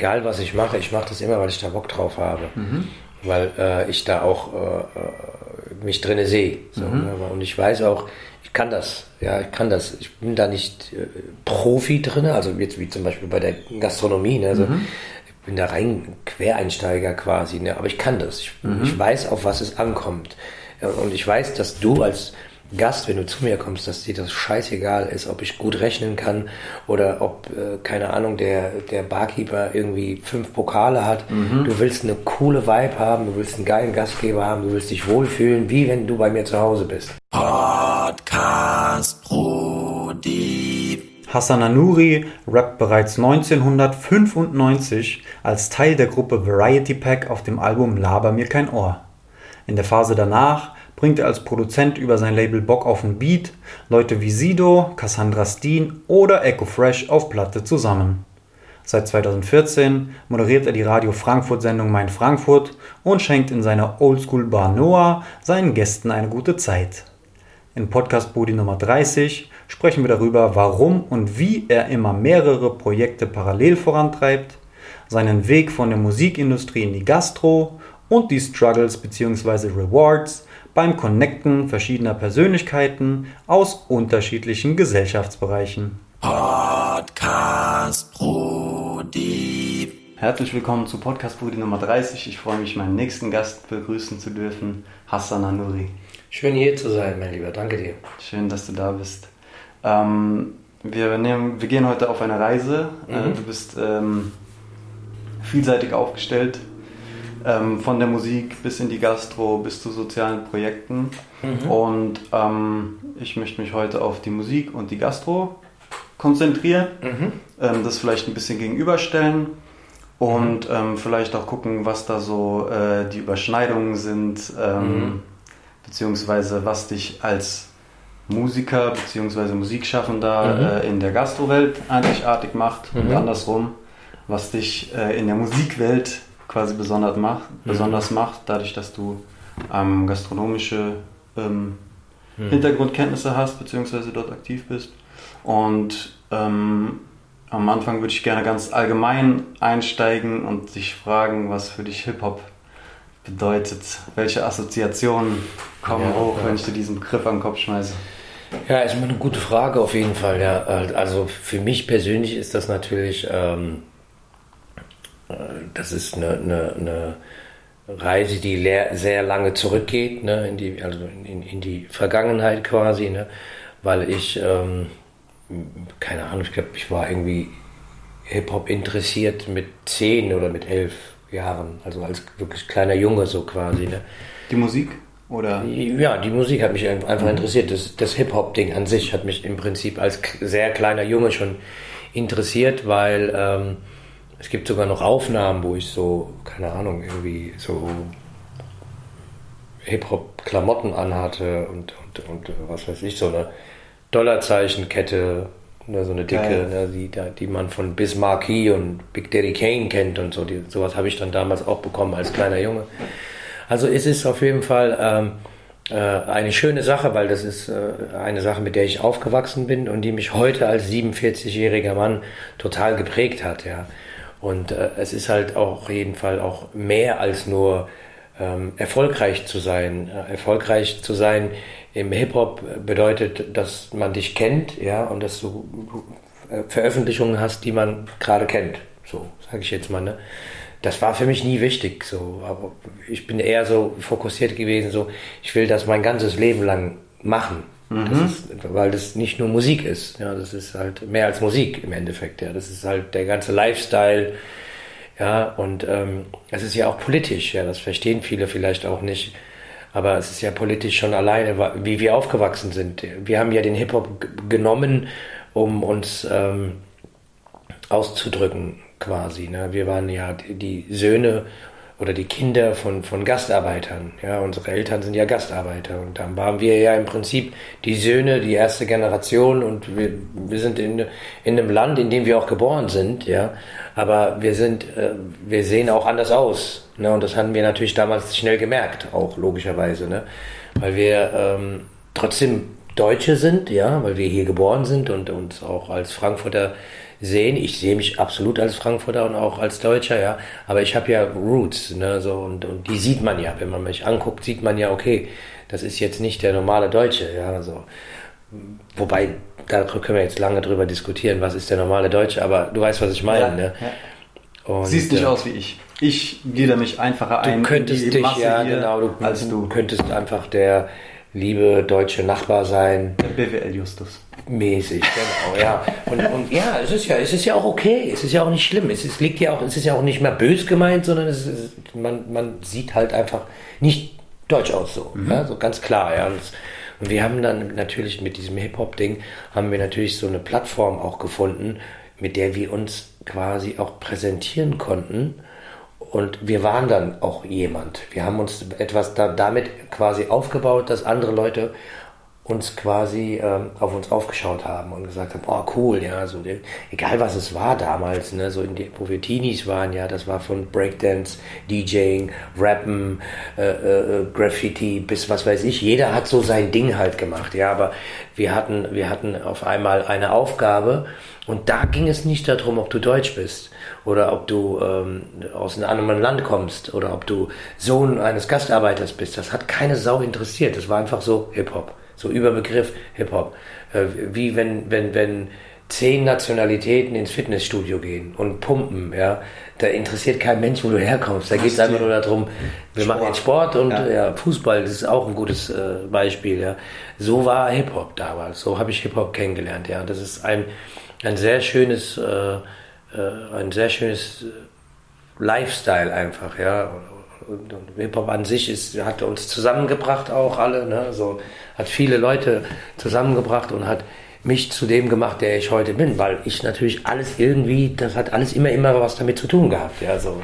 egal was ich mache, ich mache das immer, weil ich da Bock drauf habe. Mhm. Weil äh, ich da auch äh, äh mich drinne sehe. So, mhm. ne? Und ich weiß auch, ich kann das. Ja, ich kann das. Ich bin da nicht äh, Profi drin, also jetzt wie zum Beispiel bei der Gastronomie. Ne? Also, mhm. Ich bin da rein Quereinsteiger quasi, ne? aber ich kann das. Ich, mhm. ich weiß, auf was es ankommt. Und ich weiß, dass du als Gast, wenn du zu mir kommst, dass dir das scheißegal ist, ob ich gut rechnen kann oder ob, äh, keine Ahnung, der, der Barkeeper irgendwie fünf Pokale hat. Mhm. Du willst eine coole Vibe haben, du willst einen geilen Gastgeber haben, du willst dich wohlfühlen, wie wenn du bei mir zu Hause bist. Podcast Brody. Hassan Anuri rappt bereits 1995 als Teil der Gruppe Variety Pack auf dem Album Laber mir kein Ohr. In der Phase danach bringt er als Produzent über sein Label Bock auf den Beat Leute wie Sido, Cassandra Steen oder Echo Fresh auf Platte zusammen. Seit 2014 moderiert er die Radio Frankfurt-Sendung Mein Frankfurt und schenkt in seiner Oldschool Bar Noah seinen Gästen eine gute Zeit. In Podcast Bodi Nummer 30 sprechen wir darüber, warum und wie er immer mehrere Projekte parallel vorantreibt, seinen Weg von der Musikindustrie in die Gastro und die Struggles bzw. Rewards, beim Connecten verschiedener Persönlichkeiten aus unterschiedlichen Gesellschaftsbereichen. Podcast Brudi. Herzlich willkommen zu Podcast Brudi Nummer 30. Ich freue mich, meinen nächsten Gast begrüßen zu dürfen, Hassan Anuri. Schön hier zu sein, mein Lieber. Danke dir. Schön, dass du da bist. Ähm, wir, nehmen, wir gehen heute auf eine Reise. Äh, mhm. Du bist ähm, vielseitig aufgestellt ähm, von der Musik bis in die Gastro, bis zu sozialen Projekten. Mhm. Und ähm, ich möchte mich heute auf die Musik und die Gastro konzentrieren, mhm. ähm, das vielleicht ein bisschen gegenüberstellen und mhm. ähm, vielleicht auch gucken, was da so äh, die Überschneidungen sind, ähm, mhm. beziehungsweise was dich als Musiker beziehungsweise Musikschaffender mhm. äh, in der Gastrowelt einzigartig macht und andersrum, was dich äh, in der Musikwelt quasi besonders macht, mhm. besonders macht dadurch, dass du ähm, gastronomische ähm, mhm. Hintergrundkenntnisse hast, beziehungsweise dort aktiv bist. Und ähm, am Anfang würde ich gerne ganz allgemein einsteigen und dich fragen, was für dich Hip-Hop bedeutet. Welche Assoziationen kommen ja, hoch, ja. wenn ich dir diesen Begriff an den Kopf schmeiße? Ja, ist immer eine gute Frage auf jeden Fall. Ja. Also für mich persönlich ist das natürlich ähm, das ist eine, eine, eine Reise, die sehr lange zurückgeht, ne, in, die, also in, in die Vergangenheit quasi, ne, weil ich, ähm, keine Ahnung, ich glaube, ich war irgendwie Hip-Hop interessiert mit zehn oder mit elf Jahren, also als wirklich kleiner Junge so quasi. Ne. Die Musik? Oder? Ja, die Musik hat mich einfach interessiert. Das, das Hip-Hop-Ding an sich hat mich im Prinzip als sehr kleiner Junge schon interessiert, weil ähm, es gibt sogar noch Aufnahmen, wo ich so, keine Ahnung, irgendwie so Hip-Hop-Klamotten anhatte und, und, und was weiß ich, so eine Dollarzeichenkette, ne, so eine dicke, ne, die, die man von Bismarcky und Big Daddy Kane kennt und so. Die, sowas habe ich dann damals auch bekommen als kleiner Junge. Also es ist auf jeden Fall ähm, äh, eine schöne Sache, weil das ist äh, eine Sache, mit der ich aufgewachsen bin und die mich heute als 47-jähriger Mann total geprägt hat. Ja. Und äh, es ist halt auch auf jeden Fall auch mehr als nur ähm, erfolgreich zu sein. Äh, erfolgreich zu sein im Hip-Hop bedeutet, dass man dich kennt, ja, und dass du äh, Veröffentlichungen hast, die man gerade kennt. So, sage ich jetzt mal, ne? Das war für mich nie wichtig, so. Aber ich bin eher so fokussiert gewesen, so, ich will das mein ganzes Leben lang machen. Mhm. Das ist, weil das nicht nur Musik ist. Ja, das ist halt mehr als Musik im Endeffekt. Ja, das ist halt der ganze Lifestyle. Ja, und ähm, es ist ja auch politisch. Ja, das verstehen viele vielleicht auch nicht. Aber es ist ja politisch schon alleine, wie wir aufgewachsen sind. Wir haben ja den Hip-Hop genommen, um uns ähm, auszudrücken, quasi. Ne? Wir waren ja die Söhne oder die Kinder von, von Gastarbeitern. Ja, unsere Eltern sind ja Gastarbeiter und dann waren wir ja im Prinzip die Söhne, die erste Generation und wir, wir sind in, in einem Land, in dem wir auch geboren sind, ja. Aber wir sind, äh, wir sehen auch anders aus. Ne? Und das haben wir natürlich damals schnell gemerkt, auch logischerweise, ne? Weil wir ähm, trotzdem Deutsche sind, ja, weil wir hier geboren sind und uns auch als Frankfurter sehen. Ich sehe mich absolut als Frankfurter und auch als Deutscher, ja. Aber ich habe ja Roots, ne, so und, und die sieht man ja, wenn man mich anguckt, sieht man ja, okay, das ist jetzt nicht der normale Deutsche, ja, so. Wobei, da können wir jetzt lange drüber diskutieren, was ist der normale Deutsche, aber du weißt, was ich meine, ja, ne? Ja. Und, Siehst nicht äh, aus wie ich. Ich glieder mich einfacher ein. Du könntest dich, Masse ja, genau, du, als du. könntest einfach der liebe deutsche Nachbar sein. Der BWL Justus. Mäßig, genau, ja. Und, und ja, es ist ja, es ist ja auch okay, es ist ja auch nicht schlimm. Es, ist, liegt ja auch, es ist ja auch nicht mehr bös gemeint, sondern es ist, man, man sieht halt einfach nicht deutsch aus so. Mhm. Ja, so ganz klar, ja. Und, und wir haben dann natürlich mit diesem Hip-Hop-Ding haben wir natürlich so eine Plattform auch gefunden, mit der wir uns quasi auch präsentieren konnten und wir waren dann auch jemand. Wir haben uns etwas da, damit quasi aufgebaut, dass andere Leute uns quasi ähm, auf uns aufgeschaut haben und gesagt haben, oh cool, ja, so egal was es war damals, ne, so in die, Teenies waren, ja, das war von Breakdance, DJing, Rappen, äh, äh, Graffiti bis was weiß ich, jeder hat so sein Ding halt gemacht, ja, aber wir hatten, wir hatten auf einmal eine Aufgabe und da ging es nicht darum, ob du Deutsch bist oder ob du ähm, aus einem anderen Land kommst oder ob du Sohn eines Gastarbeiters bist. Das hat keine Sau interessiert. Das war einfach so Hip-Hop. So Überbegriff Hip-Hop. Äh, wie wenn, wenn, wenn zehn Nationalitäten ins Fitnessstudio gehen und pumpen, ja, da interessiert kein Mensch, wo du herkommst. Da geht es einfach nur darum, wir Sport. machen jetzt Sport und ja. ja. Fußball, das ist auch ein gutes äh, Beispiel, ja. So war Hip-Hop damals, so habe ich Hip-Hop kennengelernt, ja. Das ist ein, ein sehr schönes äh, äh, ein sehr schönes Lifestyle einfach, ja. Und, und Hip-Hop an sich ist, hat uns zusammengebracht auch alle, ne? so, hat viele Leute zusammengebracht und hat mich zu dem gemacht, der ich heute bin, weil ich natürlich alles irgendwie, das hat alles immer, immer was damit zu tun gehabt, ja, so.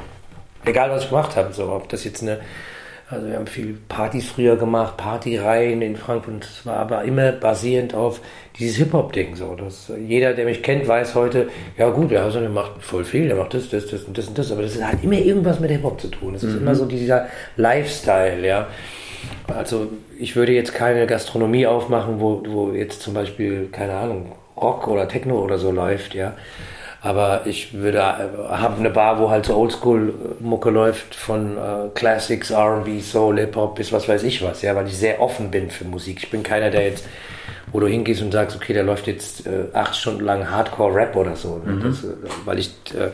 Egal was ich gemacht habe, so, ob das jetzt eine also wir haben viel Partys früher gemacht, Partyreihen in Frankfurt. Das war aber immer basierend auf dieses Hip-Hop-Ding. So. Dass jeder, der mich kennt, weiß heute, ja gut, der, der macht voll viel, der macht das, das, das und das und das. Aber das hat immer irgendwas mit Hip-Hop zu tun. Es ist mhm. immer so dieser Lifestyle, ja. Also ich würde jetzt keine Gastronomie aufmachen, wo, wo jetzt zum Beispiel, keine Ahnung, Rock oder Techno oder so läuft, ja. Aber ich würde habe eine Bar, wo halt so Oldschool-Mucke läuft, von äh, Classics, R&B, Soul, Hip-Hop bis was weiß ich was, ja, weil ich sehr offen bin für Musik. Ich bin keiner, der jetzt, wo du hingehst und sagst, okay, da läuft jetzt äh, acht Stunden lang Hardcore-Rap oder so. Ne? Mhm. Das, äh, weil ich äh,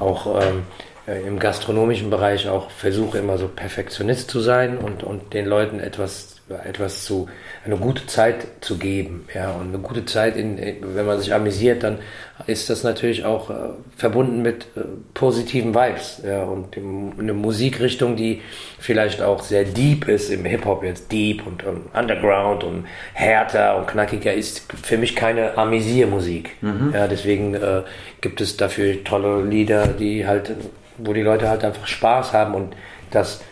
auch ähm, äh, im gastronomischen Bereich auch versuche immer so Perfektionist zu sein und, und den Leuten etwas etwas zu, eine gute Zeit zu geben. Ja, und eine gute Zeit, in, wenn man sich amüsiert, dann ist das natürlich auch äh, verbunden mit äh, positiven Vibes. Ja, und eine Musikrichtung, die vielleicht auch sehr deep ist im Hip-Hop, jetzt deep und, und, Underground und härter und knackiger, ist für mich keine Amüsiermusik. Mhm. Ja, deswegen äh, gibt es dafür tolle Lieder, die halt, wo die Leute halt einfach Spaß haben und das,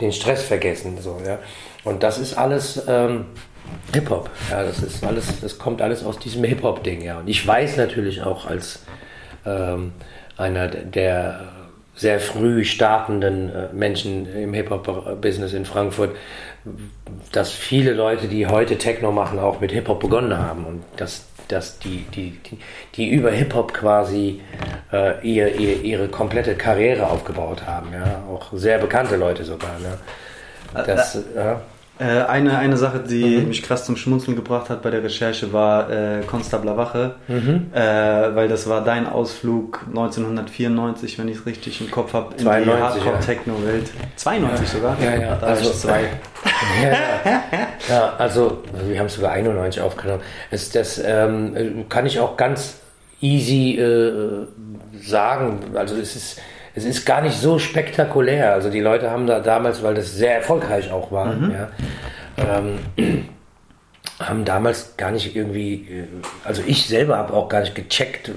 den Stress vergessen. So, ja. Und das ist alles ähm, Hip-Hop. Ja, das ist alles, das kommt alles aus diesem Hip-Hop-Ding, ja. Und ich weiß natürlich auch als ähm, einer der sehr früh startenden äh, Menschen im Hip-Hop-Business in Frankfurt, dass viele Leute, die heute Techno machen, auch mit Hip-Hop begonnen haben und dass, dass die, die, die, die über Hip-Hop quasi äh, ihr, ihr, ihre komplette Karriere aufgebaut haben. Ja? Auch sehr bekannte Leute sogar. Ne? Das, äh, ja. Äh, eine, eine Sache, die mhm. mich krass zum Schmunzeln gebracht hat bei der Recherche, war äh, Konstabler Wache, mhm. äh, weil das war dein Ausflug 1994, wenn ich es richtig im Kopf habe, in 92, die Hardcore-Techno-Welt. 92 ja. sogar? Ja, ja. Da also, zwei. ja, ja. also wir haben es sogar 91 aufgenommen. Das, das ähm, kann ich auch ganz easy äh, sagen. Also es ist es ist gar nicht so spektakulär. Also die Leute haben da damals, weil das sehr erfolgreich auch war, mhm. ja, ähm, haben damals gar nicht irgendwie, äh, also ich selber habe auch gar nicht gecheckt,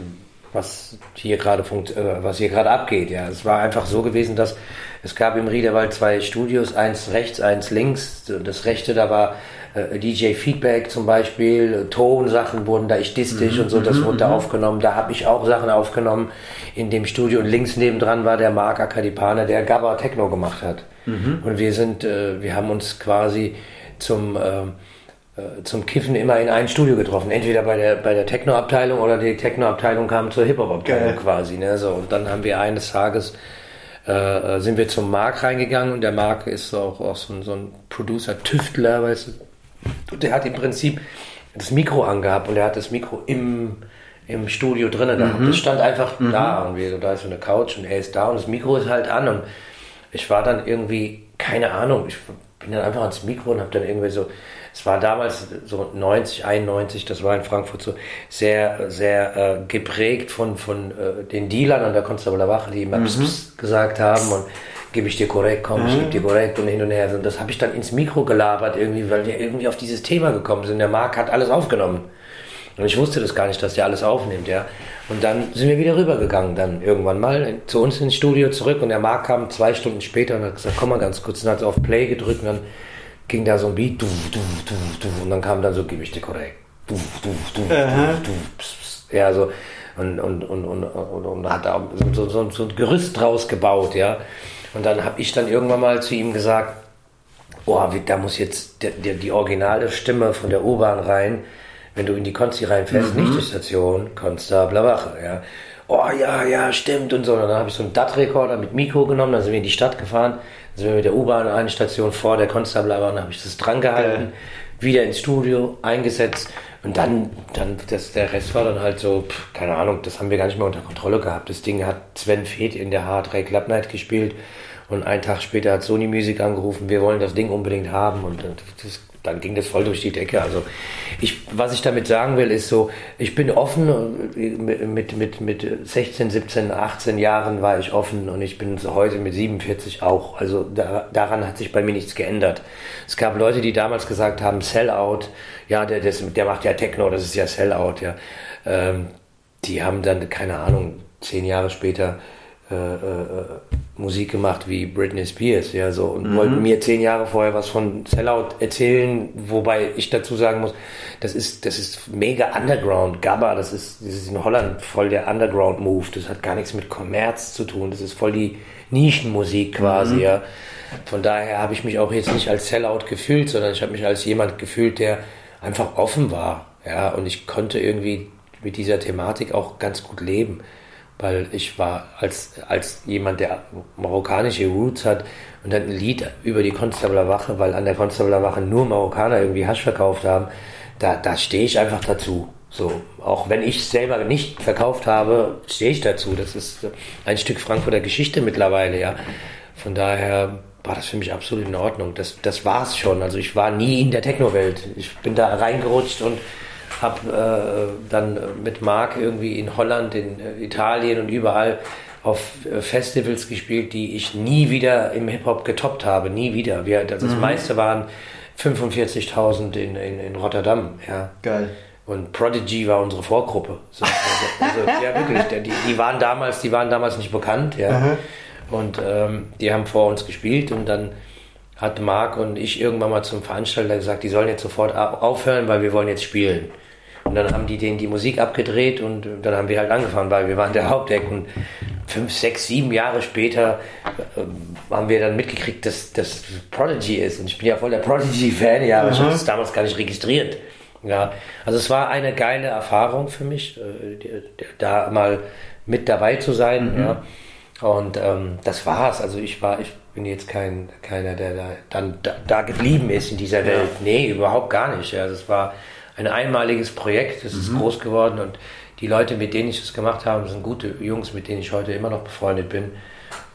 was hier gerade funkt, äh, was hier gerade abgeht. Ja, es war einfach so gewesen, dass es gab im Riederwald zwei Studios, eins rechts, eins links. Das rechte, da war äh, DJ Feedback zum Beispiel, Tonsachen wurden da, ich diss dich mhm, und so, das mhm, wurde da mhm. aufgenommen. Da habe ich auch Sachen aufgenommen in dem Studio und links nebendran war der Marc Akadipane, der Gabba Techno gemacht hat. Und wir sind, äh, wir haben uns quasi zum äh, zum Kiffen immer in ein Studio getroffen. Entweder bei der, bei der Techno-Abteilung oder die Techno-Abteilung kam zur Hip-Hop-Abteilung quasi. Ne? So, und dann haben wir eines Tages äh, sind wir zum Mark reingegangen und der Mark ist auch, auch so, ein, so ein Producer-Tüftler, weißt du. Der hat im Prinzip das Mikro angehabt und er hat das Mikro im, im Studio drinnen gehabt. Mhm. Das stand einfach mhm. da und wir, da ist so eine Couch und er ist da und das Mikro ist halt an und ich war dann irgendwie, keine Ahnung, ich bin dann einfach ans Mikro und habe dann irgendwie so, es war damals so 90, 91, das war in Frankfurt so sehr, sehr äh, geprägt von, von äh, den Dealern an der Konstabler Wache, die immer mhm. Pss, Pss gesagt haben und gebe ich dir korrekt, komm, ich gebe dir korrekt und hin und her. Und das habe ich dann ins Mikro gelabert irgendwie, weil wir irgendwie auf dieses Thema gekommen sind. Der Marc hat alles aufgenommen. Und ich wusste das gar nicht, dass der alles aufnimmt, ja. Und dann sind wir wieder rübergegangen, dann irgendwann mal zu uns ins Studio zurück und der Marc kam zwei Stunden später und hat gesagt, komm mal ganz kurz, und hat auf Play gedrückt und dann ging da so ein Beat, du, du, du, du, und dann kam dann so, gib ich dir korrekt, du, du, du, du, du, pss, pss. ja, so, und, und, und, und, und, und hat da so, so, so ein Gerüst draus gebaut, ja. Und dann habe ich dann irgendwann mal zu ihm gesagt, oh, da muss jetzt der, der, die originale Stimme von der U-Bahn rein, wenn du in die Konzi reinfährst, mhm. nicht die Station, Konstabler Wache, ja. Oh ja, ja, stimmt und so. Und dann habe ich so einen DAT-Rekorder mit Mikro genommen, dann sind wir in die Stadt gefahren, dann sind wir mit der U-Bahn eine Station vor der Konstabler Wache, dann habe ich das dran gehalten, okay. wieder ins Studio eingesetzt und dann, dann das, der Rest war dann halt so, pff, keine Ahnung, das haben wir gar nicht mehr unter Kontrolle gehabt. Das Ding hat Sven Feth in der Hard Ray Club Night gespielt und einen Tag später hat Sony Music angerufen, wir wollen das Ding unbedingt haben und das, dann ging das voll durch die Decke. Also ich, was ich damit sagen will, ist so, ich bin offen, mit, mit, mit 16, 17, 18 Jahren war ich offen und ich bin heute mit 47 auch. Also da, daran hat sich bei mir nichts geändert. Es gab Leute, die damals gesagt haben, Sellout, ja, der, der, der macht ja Techno, das ist ja Sellout, ja. Ähm, die haben dann, keine Ahnung, zehn Jahre später äh, äh, Musik gemacht wie Britney Spears, ja, so, und mhm. wollten mir zehn Jahre vorher was von Sellout erzählen, wobei ich dazu sagen muss, das ist, das ist mega Underground, Gabba, das ist, das ist in Holland voll der Underground-Move, das hat gar nichts mit Kommerz zu tun, das ist voll die Nischenmusik quasi, mhm. ja. Von daher habe ich mich auch jetzt nicht als Sellout gefühlt, sondern ich habe mich als jemand gefühlt, der einfach offen war, ja, und ich konnte irgendwie mit dieser Thematik auch ganz gut leben weil ich war als, als jemand, der marokkanische Roots hat und dann ein Lied über die Konstabler Wache, weil an der Konstabler Wache nur Marokkaner irgendwie Hasch verkauft haben, da, da stehe ich einfach dazu. So, auch wenn ich selber nicht verkauft habe, stehe ich dazu. Das ist ein Stück Frankfurter Geschichte mittlerweile, ja. Von daher war das für mich absolut in Ordnung. Das, das war es schon. Also ich war nie in der Techno-Welt. Ich bin da reingerutscht und habe äh, dann mit Marc irgendwie in Holland, in äh, Italien und überall auf äh, Festivals gespielt, die ich nie wieder im Hip-Hop getoppt habe, nie wieder. Wir, das mhm. meiste waren 45.000 in, in, in Rotterdam. Ja. Geil. Und Prodigy war unsere Vorgruppe. So, also, also, ja, wirklich. Die, die, waren damals, die waren damals nicht bekannt, ja. Mhm. Und ähm, die haben vor uns gespielt und dann hat Marc und ich irgendwann mal zum Veranstalter gesagt, die sollen jetzt sofort aufhören, weil wir wollen jetzt spielen. Und dann haben die denen die Musik abgedreht und dann haben wir halt angefangen, weil wir waren der Haupteck und fünf, sechs, sieben Jahre später äh, haben wir dann mitgekriegt, dass das Prodigy ist. Und ich bin ja voll der Prodigy-Fan, ja, aber mhm. ich habe das damals gar nicht registriert. Ja, also es war eine geile Erfahrung für mich, äh, da mal mit dabei zu sein. Mhm. Ja. Und ähm, das war's. Also ich war, ich bin jetzt kein keiner, der da dann da, da geblieben ist in dieser Welt. Ja. Nee, überhaupt gar nicht. Also es war ein einmaliges Projekt. Es ist mhm. groß geworden und die Leute, mit denen ich es gemacht habe, sind gute Jungs, mit denen ich heute immer noch befreundet bin.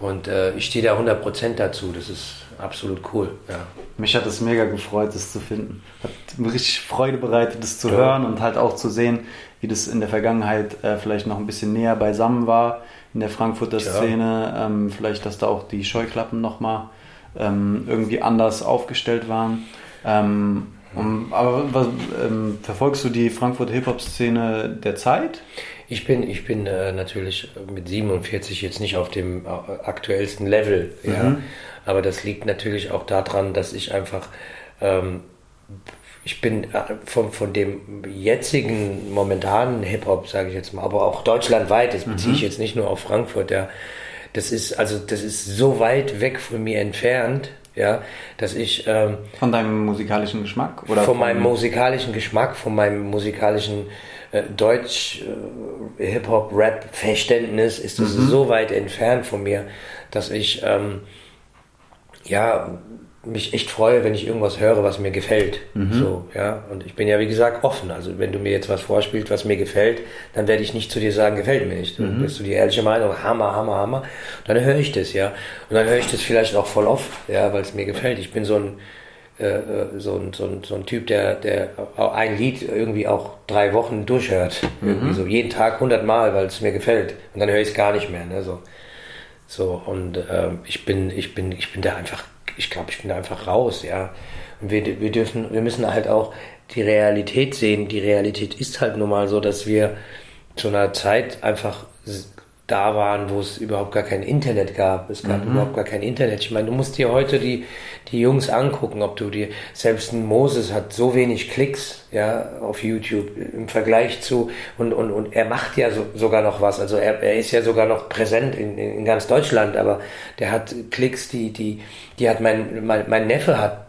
Und äh, ich stehe da 100% dazu. Das ist absolut cool. Ja. Mich hat es mega gefreut, das zu finden. Hat mir richtig Freude bereitet, das zu ja. hören und halt auch zu sehen, wie das in der Vergangenheit äh, vielleicht noch ein bisschen näher beisammen war in der Frankfurter Szene. Ähm, vielleicht, dass da auch die Scheuklappen nochmal ähm, irgendwie anders aufgestellt waren. Ähm, um, aber was, ähm, verfolgst du die Frankfurt Hip-Hop-Szene der Zeit? Ich bin, ich bin äh, natürlich mit 47 jetzt nicht auf dem äh, aktuellsten Level, mhm. ja. Aber das liegt natürlich auch daran, dass ich einfach, ähm, ich bin äh, von, von dem jetzigen, momentanen Hip-Hop, sage ich jetzt mal, aber auch deutschlandweit, das beziehe mhm. ich jetzt nicht nur auf Frankfurt, ja. Das ist, also, das ist so weit weg von mir entfernt, ja, dass ich ähm, von deinem musikalischen Geschmack oder von meinem musikalischen Geschmack, von meinem musikalischen äh, Deutsch, äh, Hip Hop, Rap Verständnis ist das mhm. so weit entfernt von mir, dass ich ähm, ja mich echt freue, wenn ich irgendwas höre, was mir gefällt. Mhm. So, ja. Und ich bin ja, wie gesagt, offen. Also, wenn du mir jetzt was vorspielst, was mir gefällt, dann werde ich nicht zu dir sagen, gefällt mir nicht. Dann mhm. bist du die ehrliche Meinung, Hammer, Hammer, Hammer. Dann höre ich das, ja. Und dann höre ich das vielleicht auch voll oft, ja, weil es mir gefällt. Ich bin so ein, äh, äh, so ein, so ein, so ein Typ, der, der ein Lied irgendwie auch drei Wochen durchhört. Mhm. Irgendwie so jeden Tag hundertmal, weil es mir gefällt. Und dann höre ich es gar nicht mehr, ne, so. So, und äh, ich bin, ich bin, ich bin da einfach ich glaube, ich bin da einfach raus, ja. Und wir, wir dürfen, wir müssen halt auch die Realität sehen. Die Realität ist halt nun mal so, dass wir zu einer Zeit einfach da waren, wo es überhaupt gar kein Internet gab. Es gab mhm. überhaupt gar kein Internet. Ich meine, du musst dir heute die, die Jungs angucken, ob du dir, selbst ein Moses hat so wenig Klicks, ja, auf YouTube im Vergleich zu, und, und, und er macht ja so, sogar noch was. Also er, er ist ja sogar noch präsent in, in ganz Deutschland, aber der hat Klicks, die, die, die hat mein, mein, mein Neffe hat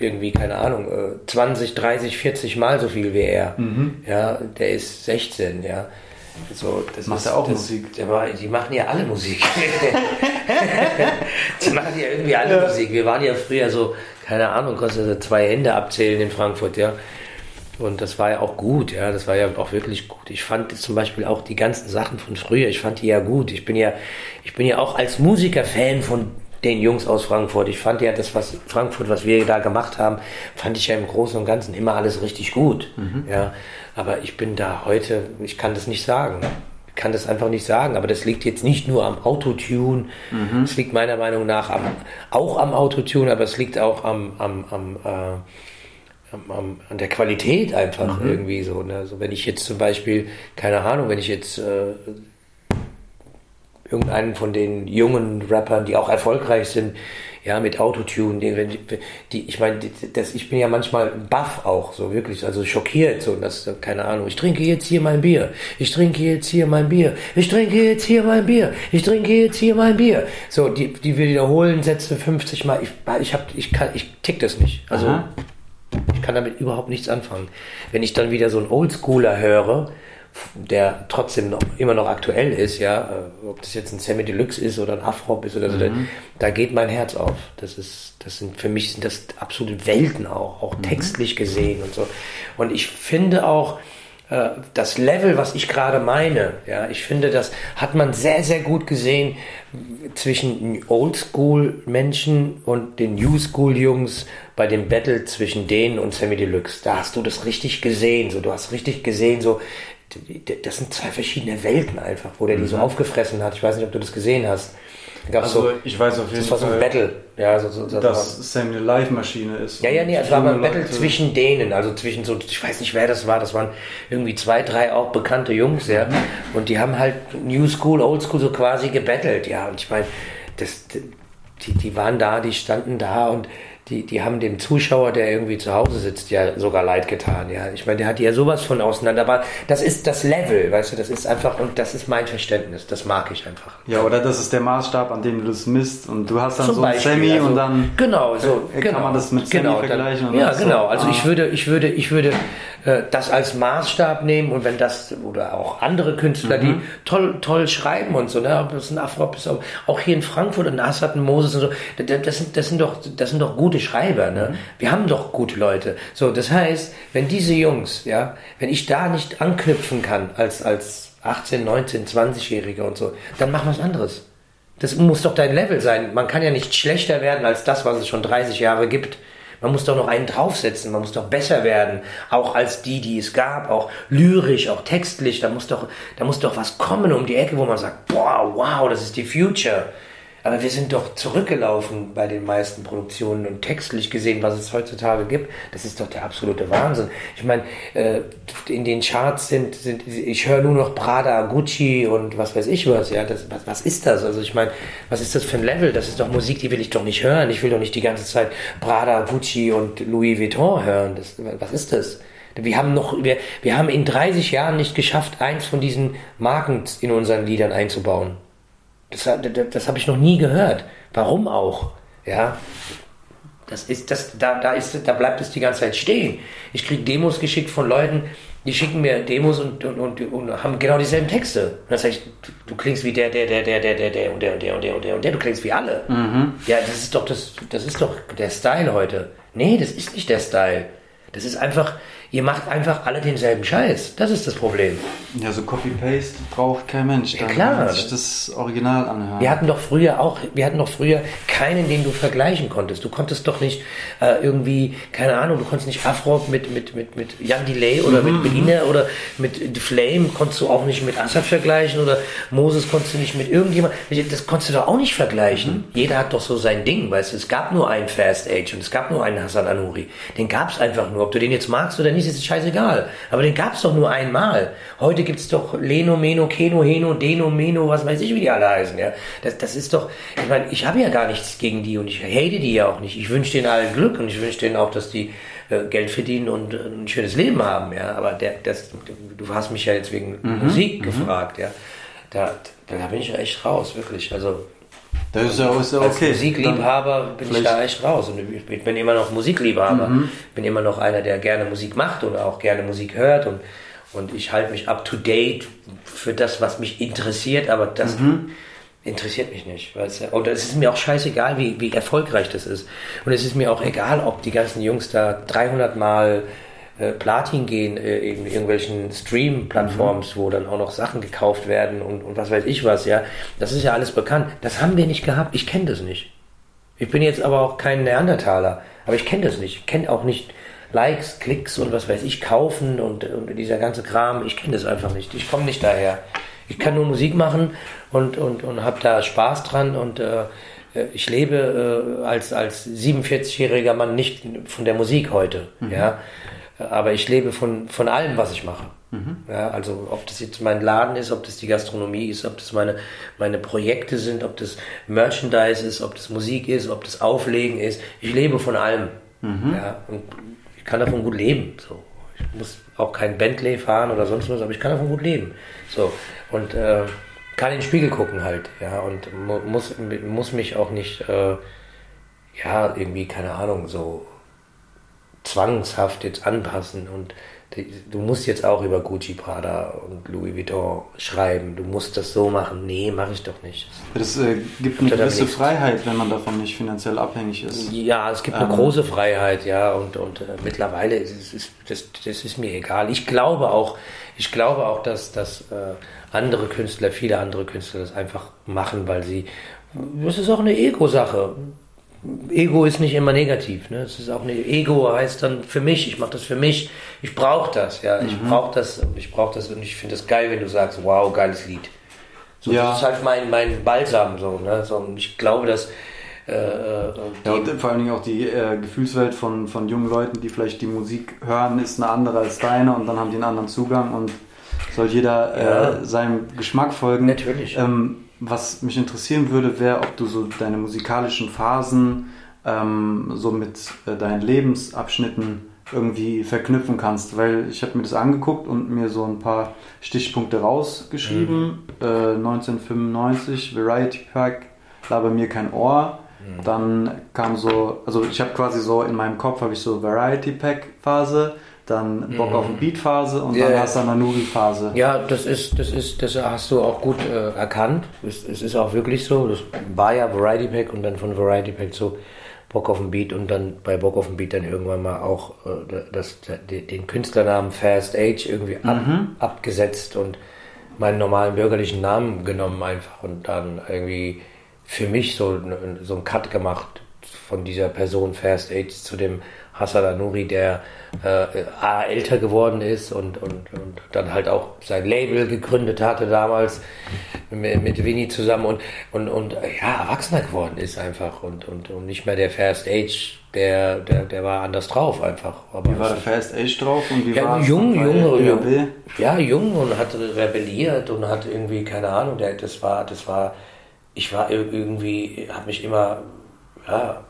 irgendwie, keine Ahnung, 20, 30, 40 Mal so viel wie er. Mhm. Ja, der ist 16, ja. So, das Macht er auch das, Musik? Der, die machen ja alle Musik. die machen ja irgendwie alle ja. Musik. Wir waren ja früher so, keine Ahnung, konnte zwei Hände abzählen in Frankfurt, ja. Und das war ja auch gut, ja, das war ja auch wirklich gut. Ich fand zum Beispiel auch die ganzen Sachen von früher, ich fand die ja gut. Ich bin ja, ich bin ja auch als Musiker Fan von den Jungs aus Frankfurt. Ich fand ja das, was Frankfurt, was wir da gemacht haben, fand ich ja im Großen und Ganzen immer alles richtig gut. Mhm. Ja, aber ich bin da heute, ich kann das nicht sagen. Ich kann das einfach nicht sagen. Aber das liegt jetzt nicht nur am Autotune. Mhm. Es liegt meiner Meinung nach am, auch am Autotune, aber es liegt auch am, am, am äh, an der Qualität einfach mhm. irgendwie so. Ne? Also wenn ich jetzt zum Beispiel, keine Ahnung, wenn ich jetzt äh, irgendeinen von den jungen Rappern, die auch erfolgreich sind, ja, mit Autotune, die, die, ich meine, das, ich bin ja manchmal baff auch, so wirklich, also schockiert, so, dass, keine Ahnung, ich trinke jetzt hier mein Bier, ich trinke jetzt hier mein Bier, ich trinke jetzt hier mein Bier, ich trinke jetzt hier mein Bier. So, die, die wiederholen Sätze 50 Mal, ich, ich hab, ich kann, ich tick das nicht. Also, Aha. ich kann damit überhaupt nichts anfangen. Wenn ich dann wieder so einen Oldschooler höre, der trotzdem noch, immer noch aktuell ist, ja, äh, ob das jetzt ein Semi Deluxe ist oder ein Afrop ist oder so, mhm. da, da, geht mein Herz auf. Das ist, das sind für mich sind das absolute Welten auch, auch mhm. textlich gesehen und so. Und ich finde auch, äh, das Level, was ich gerade meine, ja, ich finde, das hat man sehr, sehr gut gesehen zwischen Oldschool-Menschen und den New School-Jungs bei dem Battle zwischen denen und Sammy Deluxe. Da hast du das richtig gesehen, so, du hast richtig gesehen, so, das sind zwei verschiedene Welten einfach, wo der die so mhm. aufgefressen hat. Ich weiß nicht, ob du das gesehen hast. Also, so, ich weiß auf jeden Fall. Das war so ein Battle. Ja, so, so, so dass Sam eine Live-Maschine ist. Ja, ja, nee, es war mal ein Battle Leute. zwischen denen. Also zwischen so, ich weiß nicht, wer das war. Das waren irgendwie zwei, drei auch bekannte Jungs, ja. Mhm. Und die haben halt New School, Old School so quasi gebettelt, ja. Und ich meine, das, die, die waren da, die standen da und die, die haben dem Zuschauer, der irgendwie zu Hause sitzt, ja sogar leid getan. Ja, ich meine, der hat ja sowas von auseinander. Aber das ist das Level, weißt du, das ist einfach, und das ist mein Verständnis, das mag ich einfach. Ja, oder das ist der Maßstab, an dem du das misst und du hast dann Zum so ein Semi also, und dann genau, so, kann genau, man das mit Semi genau, vergleichen. Dann, ja, genau. Also ah. ich würde, ich würde, ich würde das als Maßstab nehmen und wenn das, oder auch andere Künstler, mhm. die toll, toll schreiben und so, ne, ob das ein Afro ist, auch hier in Frankfurt und Assad und Moses und so, das sind, das sind doch, das sind doch gute Schreiber, ne? Wir haben doch gute Leute. So, das heißt, wenn diese Jungs, ja, wenn ich da nicht anknüpfen kann als, als 18, 19, 20-Jähriger und so, dann mach was anderes. Das muss doch dein Level sein. Man kann ja nicht schlechter werden als das, was es schon 30 Jahre gibt. Man muss doch noch einen draufsetzen, man muss doch besser werden, auch als die, die es gab, auch lyrisch, auch textlich. Da muss doch, da muss doch was kommen um die Ecke, wo man sagt, boah, wow, das ist die Future. Aber wir sind doch zurückgelaufen bei den meisten Produktionen und textlich gesehen, was es heutzutage gibt. Das ist doch der absolute Wahnsinn. Ich meine, äh, in den Charts sind, sind ich höre nur noch Prada, Gucci und was weiß ich was. Ja, das, was, was ist das? Also ich meine, was ist das für ein Level? Das ist doch Musik, die will ich doch nicht hören. Ich will doch nicht die ganze Zeit Prada, Gucci und Louis Vuitton hören. Das, was ist das? Wir haben noch, wir, wir haben in 30 Jahren nicht geschafft, eins von diesen Marken in unseren Liedern einzubauen. Das, das, das habe ich noch nie gehört. Warum auch? Ja, Das ist, das, da, da, ist, da bleibt es die ganze Zeit stehen. Ich kriege Demos geschickt von Leuten, die schicken mir Demos und, und, und, und haben genau dieselben Texte. Und dann sage ich, du, du, klingst wie der, der, der, der, der, der, der und der und der und der und der und der, du klingst wie alle. Mhm. Ja, das ist doch das, das ist doch der Style heute. Nee, das ist nicht der Style. Das ist einfach, Ihr macht einfach alle denselben Scheiß. Das ist das Problem. Ja, so Copy-Paste braucht kein Mensch. Ja, klar. Sich das Original anhören. Wir hatten doch früher auch, wir hatten doch früher keinen, den du vergleichen konntest. Du konntest doch nicht äh, irgendwie, keine Ahnung, du konntest nicht Afro mit, mit, mit, mit Jan Delay oder mhm. mit Medina oder mit The Flame konntest du auch nicht mit Assad vergleichen oder Moses konntest du nicht mit irgendjemand. Das konntest du doch auch nicht vergleichen. Mhm. Jeder hat doch so sein Ding, weißt du. Es gab nur einen Fast Age und es gab nur einen Hassan Anuri. Den gab es einfach nur. Ob du den jetzt magst oder nicht, ist es scheißegal. Aber den gab es doch nur einmal. Heute gibt es doch Leno, Meno, Keno, Heno, Deno, Meno, was weiß ich, wie die alle heißen. Ja? Das, das ist doch, ich meine, ich habe ja gar nichts gegen die und ich hate die ja auch nicht. Ich wünsche denen allen Glück und ich wünsche denen auch, dass die äh, Geld verdienen und äh, ein schönes Leben haben. Ja? Aber der, das, du hast mich ja jetzt wegen mhm. Musik mhm. gefragt. Ja? Da, da bin ich ja echt raus, wirklich. Also das ist ja, ist ja okay. Als Musikliebhaber bin ich da echt raus. Und ich bin immer noch Musikliebhaber. Mhm. Bin immer noch einer, der gerne Musik macht und auch gerne Musik hört. Und, und ich halte mich up to date für das, was mich interessiert. Aber das mhm. interessiert mich nicht. Weißt du? Und es ist mir auch scheißegal, wie, wie erfolgreich das ist. Und es ist mir auch egal, ob die ganzen Jungs da 300 Mal äh, Platin gehen äh, in irgendwelchen Stream-Plattforms, mhm. wo dann auch noch Sachen gekauft werden und, und was weiß ich was, ja. Das ist ja alles bekannt. Das haben wir nicht gehabt. Ich kenne das nicht. Ich bin jetzt aber auch kein Neandertaler, aber ich kenne das nicht. Ich kenne auch nicht Likes, Klicks und was weiß ich, kaufen und, und dieser ganze Kram. Ich kenne das einfach nicht. Ich komme nicht daher. Ich kann nur Musik machen und, und, und habe da Spaß dran und äh, äh ich lebe äh, als, als 47-jähriger Mann nicht von der Musik heute. Mhm. Ja? Aber ich lebe von, von allem, was ich mache. Mhm. Ja, also ob das jetzt mein Laden ist, ob das die Gastronomie ist, ob das meine, meine Projekte sind, ob das Merchandise ist, ob das Musik ist, ob das Auflegen ist. Ich lebe von allem. Mhm. Ja, und ich kann davon gut leben. So. Ich muss auch kein Bentley fahren oder sonst was, aber ich kann davon gut leben. So. Und äh, kann in den Spiegel gucken halt, ja, und muss, muss mich auch nicht, äh, ja, irgendwie, keine Ahnung, so zwangshaft jetzt anpassen und du musst jetzt auch über Gucci, Prada und Louis Vuitton schreiben. Du musst das so machen. Nee, mache ich doch nicht. Das äh, gibt eine gewisse Freiheit, wenn man davon nicht finanziell abhängig ist. Ja, es gibt eine ähm. große Freiheit, ja. Und, und äh, mittlerweile ist es das, das ist mir egal. Ich glaube auch, ich glaube auch, dass, dass äh, andere Künstler, viele andere Künstler das einfach machen, weil sie. Das ist auch eine Ego-Sache. Ego ist nicht immer negativ. Ne? Es ist auch eine Ego heißt dann für mich. Ich mache das für mich. Ich brauche das. Ja, ich mhm. brauche das. Ich brauche das und ich finde es geil, wenn du sagst, wow, geiles Lied. So, ja. Das ist halt mein, mein Balsam so. Ne? so ich glaube, dass äh, äh ja, und vor allen Dingen auch die äh, Gefühlswelt von, von jungen Leuten, die vielleicht die Musik hören, ist eine andere als deine und dann haben die einen anderen Zugang und soll jeder ja. äh, seinem Geschmack folgen. Natürlich. Ähm, was mich interessieren würde, wäre, ob du so deine musikalischen Phasen ähm, so mit äh, deinen Lebensabschnitten irgendwie verknüpfen kannst, weil ich habe mir das angeguckt und mir so ein paar Stichpunkte rausgeschrieben. Mhm. Äh, 1995, Variety Pack, Laber mir kein Ohr. Mhm. Dann kam so, also ich habe quasi so in meinem Kopf habe ich so Variety Pack Phase, dann Bock mhm. auf eine Beat-Phase und yeah. dann hast du eine Nuri-Phase. Ja, das ist, das ist, das hast du auch gut äh, erkannt. Es, es, ist auch wirklich so. Das war ja Variety Pack und dann von Variety Pack zu Bock auf den Beat und dann bei Bock auf den Beat dann irgendwann mal auch äh, das, den Künstlernamen Fast Age irgendwie ab, mhm. abgesetzt und meinen normalen bürgerlichen Namen genommen einfach und dann irgendwie für mich so, so einen Cut gemacht von dieser Person Fast Age zu dem Hassan Anuri, der äh, A, älter geworden ist und, und, und dann halt auch sein Label gegründet hatte damals mit, mit Winnie zusammen und, und, und ja, erwachsener geworden ist einfach und, und, und nicht mehr der Fast Age, der, der, der war anders drauf einfach. Aber wie war der Fast Age drauf und wie ja, war jung, jung, jung, ja, jung und hat rebelliert und hat irgendwie, keine Ahnung, der, das war, das war, ich war irgendwie, habe mich immer, ja,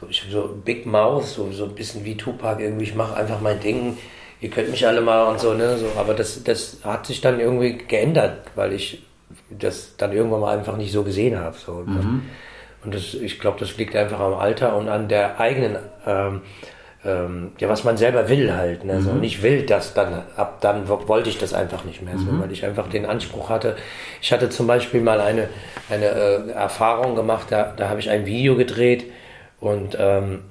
so, ich so Big Mouth, so, so ein bisschen wie Tupac irgendwie, ich mache einfach mein Ding, ihr könnt mich alle mal und so, ne? So, aber das, das hat sich dann irgendwie geändert, weil ich das dann irgendwann mal einfach nicht so gesehen habe. So. Mhm. Und das, ich glaube, das liegt einfach am Alter und an der eigenen, ähm, ähm, ja, was man selber will halt. Ne? Mhm. und ich will das dann, ab dann wollte ich das einfach nicht mehr, mhm. so, weil ich einfach den Anspruch hatte. Ich hatte zum Beispiel mal eine, eine äh, Erfahrung gemacht, da, da habe ich ein Video gedreht und ähm,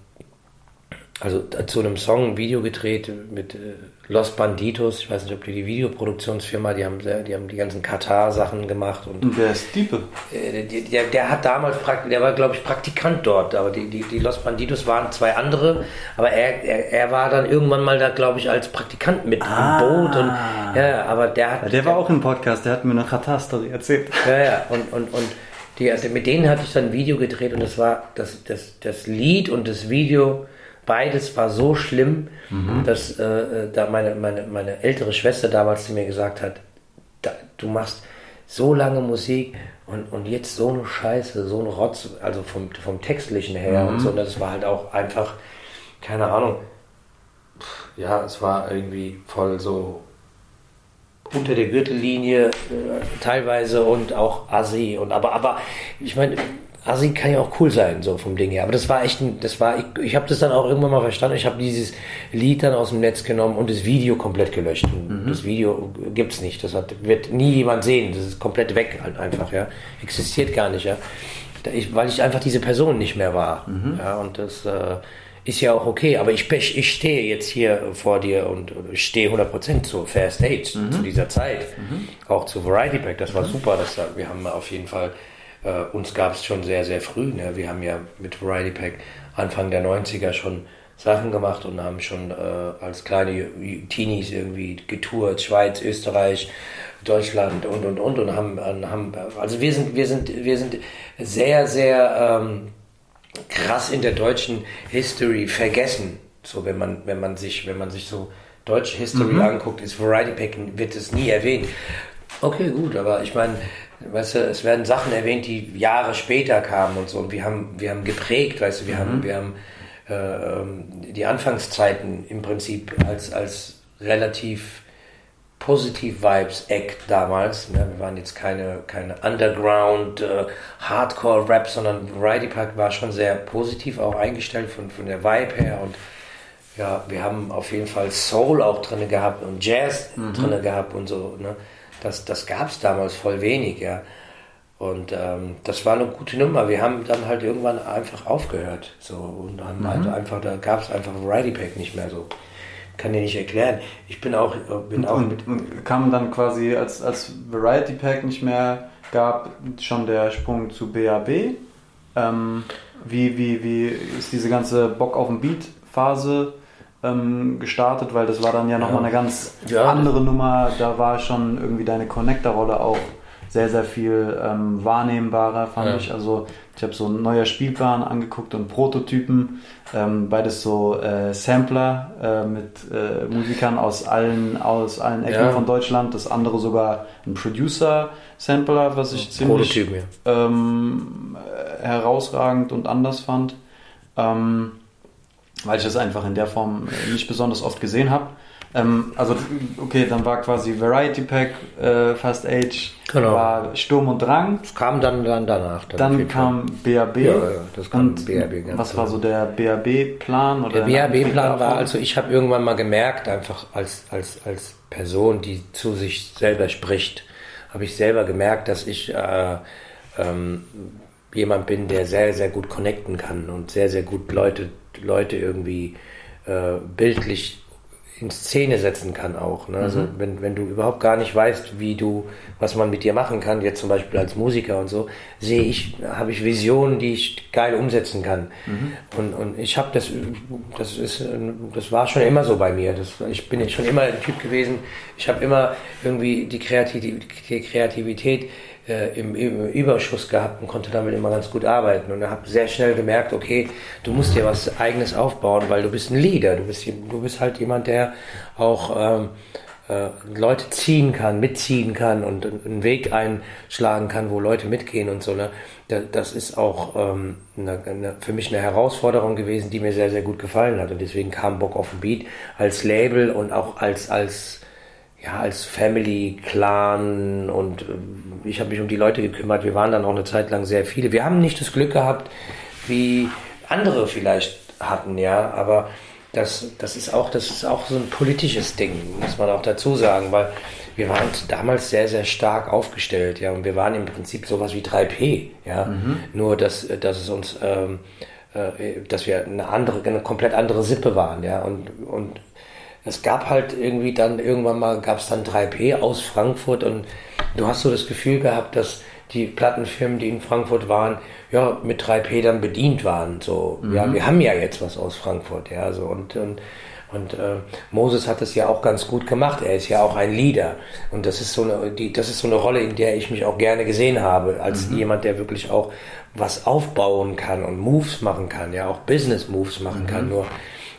also zu einem Song ein Video gedreht mit äh, Los Banditos. Ich weiß nicht, ob die die Videoproduktionsfirma, die haben, sehr, die haben die ganzen Katar-Sachen gemacht. Und, und wer ist Diepe? Äh, der, der, hat damals, der war glaube ich Praktikant dort, aber die, die, die Los Banditos waren zwei andere, aber er, er, er war dann irgendwann mal da, glaube ich, als Praktikant mit ah. im Boot. Und, ja, aber der hat... Der war auch im Podcast, der hat mir eine Katar-Story erzählt. Ja, ja, und, und, und die, also mit denen hatte ich dann ein Video gedreht und das war das, das, das Lied und das Video beides war so schlimm, mhm. dass äh, da meine, meine, meine ältere Schwester damals zu mir gesagt hat, da, du machst so lange Musik und, und jetzt so eine Scheiße, so ein Rotz, also vom, vom Textlichen her mhm. und so. Und das war halt auch einfach, keine Ahnung, ja, es war irgendwie voll so unter der Gürtellinie äh, teilweise und auch assi und aber aber ich meine Assi kann ja auch cool sein, so vom Ding her. Aber das war echt ein, das war, ich, ich habe das dann auch irgendwann mal verstanden. Ich habe dieses Lied dann aus dem Netz genommen und das Video komplett gelöscht. Mhm. Das Video gibt's nicht. Das hat, wird nie jemand sehen. Das ist komplett weg halt einfach, ja. Existiert gar nicht, ja. Ich, weil ich einfach diese Person nicht mehr war. Mhm. Ja, und das äh, ist ja auch okay. Aber ich, ich stehe jetzt hier vor dir und stehe 100% zu Fair Stage, mhm. zu dieser Zeit. Mhm. Auch zu Variety Pack. Das war mhm. super. Das, wir haben auf jeden Fall äh, uns gab es schon sehr, sehr früh. Ne? Wir haben ja mit Variety Pack Anfang der 90er schon Sachen gemacht und haben schon äh, als kleine Teenies irgendwie getourt, Schweiz, Österreich, Deutschland und und und und haben, haben also wir sind wir sind wir sind sehr sehr ähm, krass in der deutschen History vergessen. So wenn man wenn man sich wenn man sich so deutsche History mhm. anguckt, ist Variety Pack wird es nie erwähnt. Okay, gut, aber ich meine, weißt du, es werden Sachen erwähnt, die Jahre später kamen und so. Und wir haben, wir haben geprägt, weißt du, wir mhm. haben, wir haben äh, ähm, die Anfangszeiten im Prinzip als, als relativ positiv Vibes Act damals. Ne? Wir waren jetzt keine, keine Underground äh, Hardcore Rap, sondern Variety Park war schon sehr positiv auch eingestellt von, von der Vibe her und ja, wir haben auf jeden Fall Soul auch drin gehabt und Jazz mhm. drin gehabt und so. Ne? Das, das gab es damals voll wenig, ja. Und ähm, das war eine gute Nummer. Wir haben dann halt irgendwann einfach aufgehört. So, und haben mhm. halt einfach, da gab es einfach Variety Pack nicht mehr so. Kann dir nicht erklären. Ich bin auch, bin und, auch und, und kam dann quasi, als, als Variety Pack nicht mehr gab, schon der Sprung zu BAB. Ähm, wie, wie, wie ist diese ganze Bock auf den Beat Phase ähm, gestartet, weil das war dann ja nochmal ja. eine ganz ja, andere Nummer. Da war schon irgendwie deine Connector-Rolle auch sehr, sehr viel ähm, wahrnehmbarer, fand ja. ich. Also ich habe so neue Spielplan angeguckt und Prototypen, ähm, beides so äh, Sampler äh, mit äh, Musikern aus allen, aus allen Ecken ja. von Deutschland. Das andere sogar ein Producer-Sampler, was ich ziemlich ähm, herausragend und anders fand. Ähm, weil ich das einfach in der Form äh, nicht besonders oft gesehen habe. Ähm, also, okay, dann war quasi Variety Pack, äh, Fast Age, genau. war Sturm und Drang. Das kam dann, dann danach. Dann, dann kam BAB. Ja, ja, das kam und BAB. Ganz was war so der BAB-Plan? Der BAB-Plan war, also ich habe irgendwann mal gemerkt, einfach als, als, als Person, die zu sich selber spricht, habe ich selber gemerkt, dass ich äh, ähm, jemand bin, der sehr, sehr gut connecten kann und sehr, sehr gut Leute Leute irgendwie äh, bildlich in Szene setzen kann auch. Ne? Also mhm. wenn, wenn du überhaupt gar nicht weißt, wie du, was man mit dir machen kann, jetzt zum Beispiel als Musiker und so, sehe ich, habe ich Visionen, die ich geil umsetzen kann. Mhm. Und, und ich habe das, das ist, das war schon immer so bei mir. Das, ich bin schon immer ein Typ gewesen. Ich habe immer irgendwie die Kreativität, die Kreativität äh, im, im, Überschuss gehabt und konnte damit immer ganz gut arbeiten. Und habe sehr schnell gemerkt, okay, du musst dir was Eigenes aufbauen, weil du bist ein Leader. Du bist, du bist halt jemand, der auch ähm, äh, Leute ziehen kann, mitziehen kann und einen Weg einschlagen kann, wo Leute mitgehen und so. Ne? Das ist auch ähm, eine, eine, für mich eine Herausforderung gewesen, die mir sehr, sehr gut gefallen hat. Und deswegen kam Bock auf den Beat als Label und auch als, als ja, als Family, Clan und äh, ich habe mich um die Leute gekümmert. Wir waren dann auch eine Zeit lang sehr viele. Wir haben nicht das Glück gehabt, wie andere vielleicht hatten, ja, aber das, das, ist auch, das ist auch so ein politisches Ding, muss man auch dazu sagen, weil wir waren damals sehr, sehr stark aufgestellt, ja, und wir waren im Prinzip sowas wie 3P, ja, mhm. nur dass, dass es uns, ähm, äh, dass wir eine andere, eine komplett andere Sippe waren, ja, und, und es gab halt irgendwie dann, irgendwann mal gab es dann 3P aus Frankfurt und du hast so das Gefühl gehabt, dass die Plattenfirmen, die in Frankfurt waren, ja, mit 3P dann bedient waren. So, mhm. ja, wir haben ja jetzt was aus Frankfurt, ja, so und, und und äh, Moses hat es ja auch ganz gut gemacht. Er ist ja auch ein Leader. Und das ist so eine, die, das ist so eine Rolle, in der ich mich auch gerne gesehen habe, als mhm. jemand, der wirklich auch was aufbauen kann und Moves machen kann, ja, auch Business Moves machen mhm. kann. Nur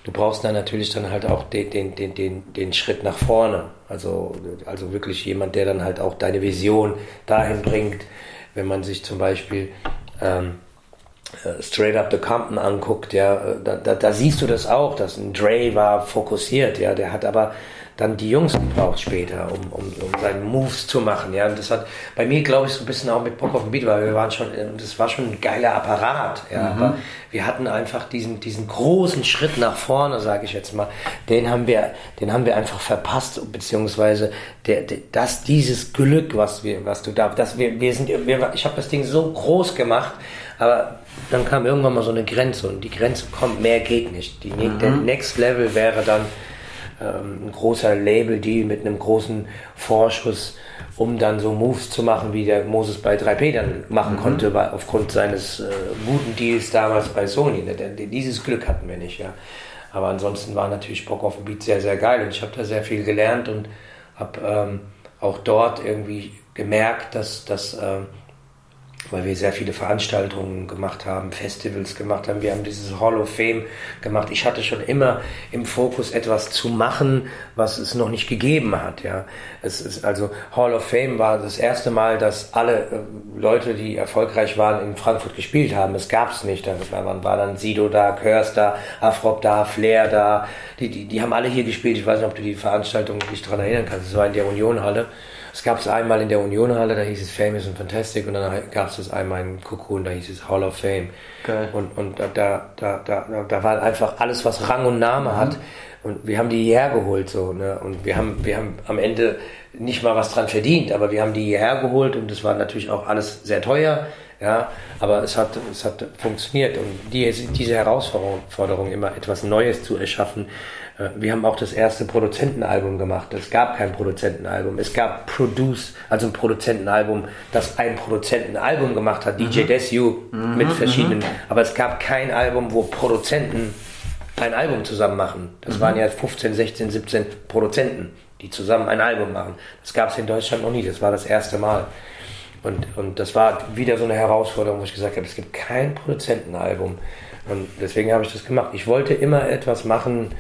du brauchst dann natürlich dann halt auch den, den, den, den, den Schritt nach vorne. Also, also wirklich jemand, der dann halt auch deine Vision dahin bringt, wenn man sich zum Beispiel ähm, äh, Straight Up the Compton anguckt, ja, äh, da, da, da, siehst du das auch, dass ein Dre war fokussiert, ja, der hat aber dann die Jungs gebraucht später, um, um, um seine Moves zu machen, ja, und das hat bei mir, glaube ich, so ein bisschen auch mit Bock auf den Beat, weil wir waren schon, äh, das war schon ein geiler Apparat, ja, mhm. aber wir hatten einfach diesen, diesen großen Schritt nach vorne, sage ich jetzt mal, den haben wir, den haben wir einfach verpasst, beziehungsweise der, der, das, dieses Glück, was wir, was du da, dass wir, wir sind, wir, ich habe das Ding so groß gemacht, aber dann kam irgendwann mal so eine Grenze und die Grenze kommt, mehr geht nicht. Die, mhm. Der Next Level wäre dann ähm, ein großer Label-Deal mit einem großen Vorschuss, um dann so Moves zu machen, wie der Moses bei 3P dann machen mhm. konnte, weil aufgrund seines äh, guten Deals damals bei Sony. Ne? Dieses Glück hatten wir nicht, ja. Aber ansonsten war natürlich Bock auf den Beat sehr, sehr geil und ich habe da sehr viel gelernt und habe ähm, auch dort irgendwie gemerkt, dass, dass ähm, weil wir sehr viele Veranstaltungen gemacht haben, Festivals gemacht haben. Wir haben dieses Hall of Fame gemacht. Ich hatte schon immer im Fokus etwas zu machen, was es noch nicht gegeben hat. Ja, es ist also Hall of Fame war das erste Mal, dass alle äh, Leute, die erfolgreich waren, in Frankfurt gespielt haben. Es gab es nicht. Da war dann Sido da, Körs da, Afrop da, Flair da. Die, die, die haben alle hier gespielt. Ich weiß nicht, ob du die Veranstaltung dich daran erinnern kannst. Es war in der Unionhalle. Es gab es einmal in der Unionhalle, da hieß es Famous und Fantastic und dann gab es es einmal in Cocoon, da hieß es Hall of Fame. Geil. Und, und da, da, da, da, da war einfach alles, was Rang und Name mhm. hat. Und wir haben die hierher geholt so, ne? Und wir haben, wir haben am Ende nicht mal was dran verdient, aber wir haben die hierher geholt und das war natürlich auch alles sehr teuer. Ja, aber es hat, es hat funktioniert und die, diese Herausforderung, immer etwas Neues zu erschaffen, wir haben auch das erste Produzentenalbum gemacht. Es gab kein Produzentenalbum. Es gab Produce, also ein Produzentenalbum, das ein Produzentenalbum gemacht hat, mhm. DJ Desu mhm, mit verschiedenen. Mhm. Aber es gab kein Album, wo Produzenten ein Album zusammen machen. Das mhm. waren ja 15, 16, 17 Produzenten, die zusammen ein Album machen. Das gab es in Deutschland noch nie. Das war das erste Mal. Und, und das war wieder so eine Herausforderung, wo ich gesagt habe, es gibt kein Produzentenalbum. Und deswegen habe ich das gemacht. Ich wollte immer etwas machen,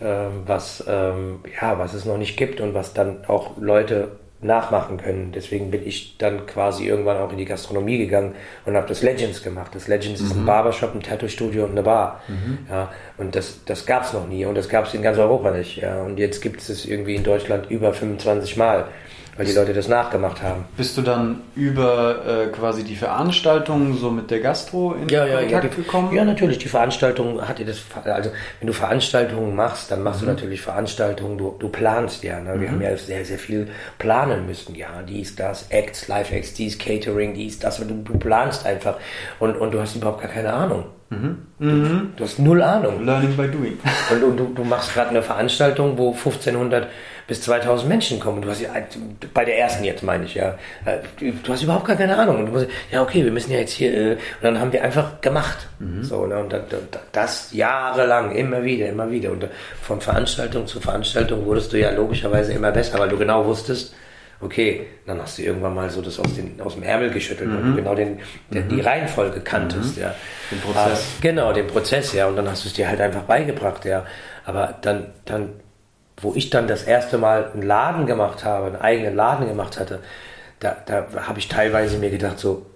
was, ähm, ja, was es noch nicht gibt und was dann auch Leute nachmachen können. Deswegen bin ich dann quasi irgendwann auch in die Gastronomie gegangen und habe das Legends gemacht. Das Legends mhm. ist ein mhm. Barbershop, ein Tattoo-Studio und eine Bar. Mhm. Ja, und das, das gab es noch nie und das gab es in ganz Europa nicht. Ja, und jetzt gibt es es irgendwie in Deutschland über 25 Mal weil die Leute das nachgemacht haben. Bist du dann über äh, quasi die Veranstaltungen so mit der Gastro in ja, Kontakt ja, die, gekommen? Ja, natürlich. Die Veranstaltung hat dir das, also wenn du Veranstaltungen machst, dann machst mhm. du natürlich Veranstaltungen, du, du planst ja. Ne? Wir mhm. haben ja sehr, sehr viel planen müssen. Ja, dies, das, Acts, Live-Acts, dies, Catering, dies, das. Du, du planst einfach und, und du hast überhaupt gar keine Ahnung. Mhm. Mhm. Du hast null Ahnung. Learning by doing. Und, und du, du machst gerade eine Veranstaltung, wo 1500 bis 2000 Menschen kommen. Du hast ja, bei der ersten jetzt meine ich ja, du hast überhaupt gar keine Ahnung. Und du musst, ja okay, wir müssen ja jetzt hier, äh, und dann haben wir einfach gemacht. Mhm. So, ne, und das jahrelang, immer wieder, immer wieder. Und von Veranstaltung zu Veranstaltung wurdest du ja logischerweise immer besser, weil du genau wusstest, okay, dann hast du irgendwann mal so das aus, den, aus dem Ärmel geschüttelt mhm. und genau den, den mhm. die Reihenfolge kanntest, mhm. ja. Den Prozess. Aber, genau, den Prozess, ja. Und dann hast du es dir halt einfach beigebracht, ja. Aber dann, dann, wo ich dann das erste Mal einen Laden gemacht habe, einen eigenen Laden gemacht hatte, da, da habe ich teilweise mir gedacht, so,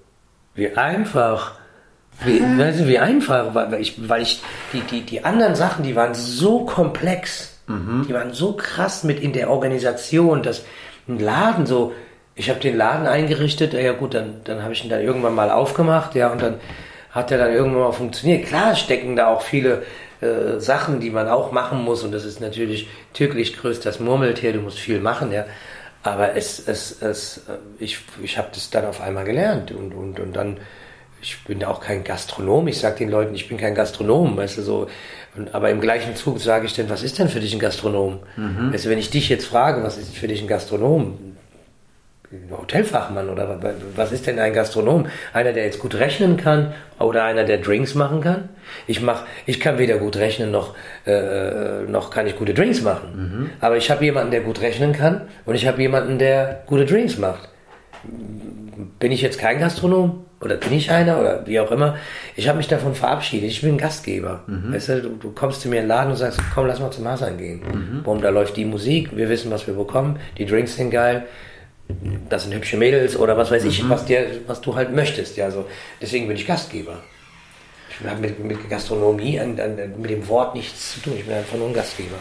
wie einfach, wie, weißt du, wie einfach, weil ich, weil ich die, die, die anderen Sachen, die waren so komplex, Mhm. Die waren so krass mit in der Organisation, dass ein Laden so, ich habe den Laden eingerichtet, ja gut, dann, dann habe ich ihn dann irgendwann mal aufgemacht, ja, und dann hat er dann irgendwann mal funktioniert. Klar stecken da auch viele äh, Sachen, die man auch machen muss, und das ist natürlich türklich größt das Murmeltier, du musst viel machen, ja. Aber es, es, es, äh, ich, ich habe das dann auf einmal gelernt und, und, und dann, ich bin auch kein Gastronom, ich sage den Leuten, ich bin kein Gastronom, weißt du, so, und, aber im gleichen Zug sage ich denn, was ist denn für dich ein Gastronom? Mhm. Weißt du, wenn ich dich jetzt frage, was ist für dich ein Gastronom? Hotelfachmann oder was ist denn ein Gastronom? Einer, der jetzt gut rechnen kann oder einer, der Drinks machen kann? Ich mach, ich kann weder gut rechnen noch, äh, noch kann ich gute Drinks machen. Mhm. Aber ich habe jemanden, der gut rechnen kann und ich habe jemanden, der gute Drinks macht. Bin ich jetzt kein Gastronom? oder bin ich einer oder wie auch immer. Ich habe mich davon verabschiedet. Ich bin Gastgeber. Mhm. Weißt du, du, kommst zu mir in den Laden und sagst, komm, lass mal zum Hassan gehen. Mhm. Boom, da läuft die Musik, wir wissen, was wir bekommen, die Drinks sind geil, das sind hübsche Mädels oder was weiß ich, mhm. was, dir, was du halt möchtest. Ja, so. Deswegen bin ich Gastgeber. Ich habe mit, mit Gastronomie, an, an, mit dem Wort nichts zu tun. Ich bin einfach nur ein Gastgeber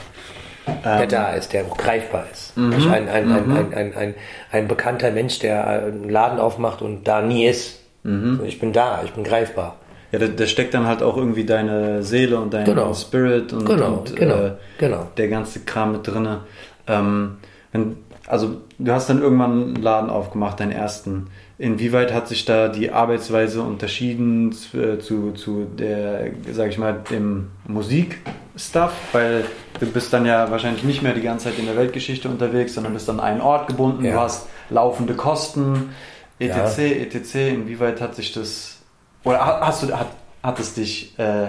der ähm, da ist, der greifbar ist. Mhm. Ein, ein, mhm. ein, ein, ein, ein, bekannter Mensch, der einen Laden aufmacht und da nie ist. Mhm. Ich bin da, ich bin greifbar. Ja, da, da, steckt dann halt auch irgendwie deine Seele und dein genau. Spirit und, genau, und genau, äh, genau. der ganze Kram mit drin. Ähm, also du hast dann irgendwann einen Laden aufgemacht, deinen ersten. Inwieweit hat sich da die Arbeitsweise unterschieden zu, zu, zu der, sag ich mal, dem Musikstuff? Weil du bist dann ja wahrscheinlich nicht mehr die ganze Zeit in der Weltgeschichte unterwegs, sondern bist an einen Ort gebunden, ja. du hast laufende Kosten etc., ja. etc., inwieweit hat sich das, oder hast du, hat, hat es dich, äh,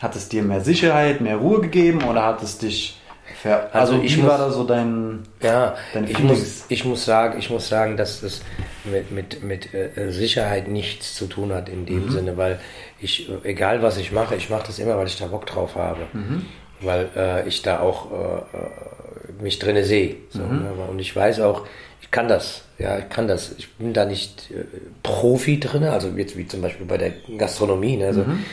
hat es dir mehr Sicherheit, mehr Ruhe gegeben oder hat es dich, ver also, also ich wie muss, war da so dein, ja, dein ich muss, ich muss sagen, ich muss sagen, dass das mit, mit, mit äh, Sicherheit nichts zu tun hat in dem mhm. Sinne, weil ich, egal was ich mache, ich mache das immer, weil ich da Bock drauf habe. Mhm. Weil äh, ich da auch äh, äh mich drinne sehe. So, mhm. ne? Und ich weiß auch, ich kann das. Ja, ich kann das. Ich bin da nicht äh, Profi drin, also jetzt wie zum Beispiel bei der Gastronomie. Ne? Also mhm.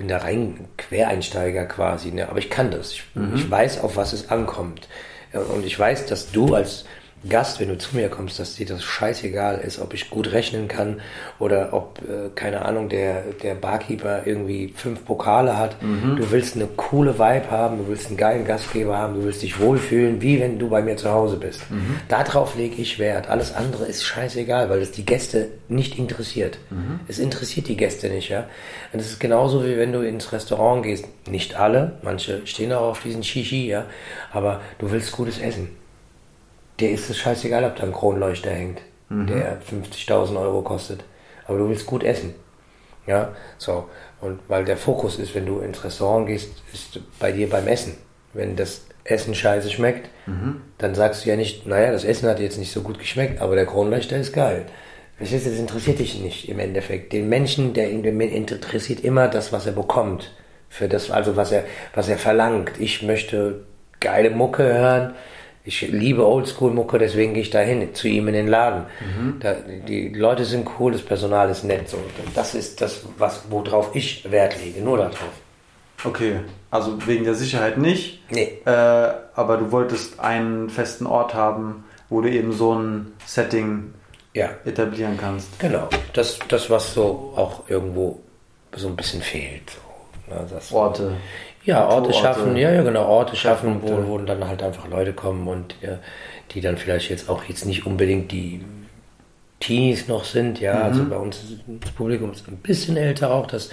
Bin da rein Quereinsteiger quasi, ne? aber ich kann das. Ich, mhm. ich weiß, auf was es ankommt. Und ich weiß, dass du als Gast, wenn du zu mir kommst, dass dir das scheißegal ist, ob ich gut rechnen kann oder ob, äh, keine Ahnung, der, der Barkeeper irgendwie fünf Pokale hat. Mhm. Du willst eine coole Vibe haben, du willst einen geilen Gastgeber haben, du willst dich wohlfühlen, wie wenn du bei mir zu Hause bist. Mhm. Darauf lege ich Wert. Alles andere ist scheißegal, weil es die Gäste nicht interessiert. Mhm. Es interessiert die Gäste nicht, ja. Und es ist genauso wie wenn du ins Restaurant gehst. Nicht alle, manche stehen auch auf diesen Shishi, ja. Aber du willst gutes Essen der ist es scheißegal, ob da ein Kronleuchter hängt, mhm. der 50.000 Euro kostet. Aber du willst gut essen. Ja, so. Und weil der Fokus ist, wenn du ins Restaurant gehst, ist bei dir beim Essen. Wenn das Essen scheiße schmeckt, mhm. dann sagst du ja nicht, naja, das Essen hat jetzt nicht so gut geschmeckt, aber der Kronleuchter ist geil. Das interessiert dich nicht im Endeffekt. Den Menschen, der interessiert immer das, was er bekommt. Für das, also was er, was er verlangt. Ich möchte geile Mucke hören ich liebe Oldschool-Mucke, deswegen gehe ich da hin, zu ihm in den Laden. Mhm. Da, die Leute sind cool, das Personal ist nett. So. Das ist das, was, worauf ich Wert lege, nur darauf. Okay, also wegen der Sicherheit nicht. Nee. Äh, aber du wolltest einen festen Ort haben, wo du eben so ein Setting ja. etablieren kannst. Genau, das, das was so auch irgendwo so ein bisschen fehlt. So, ne, Orte. Ja, Orte schaffen, ja, ja, genau, Orte schaffen, wo, wo dann halt einfach Leute kommen und ja, die dann vielleicht jetzt auch jetzt nicht unbedingt die Teenies noch sind, ja, mhm. also bei uns ist das Publikum ist ein bisschen älter auch, das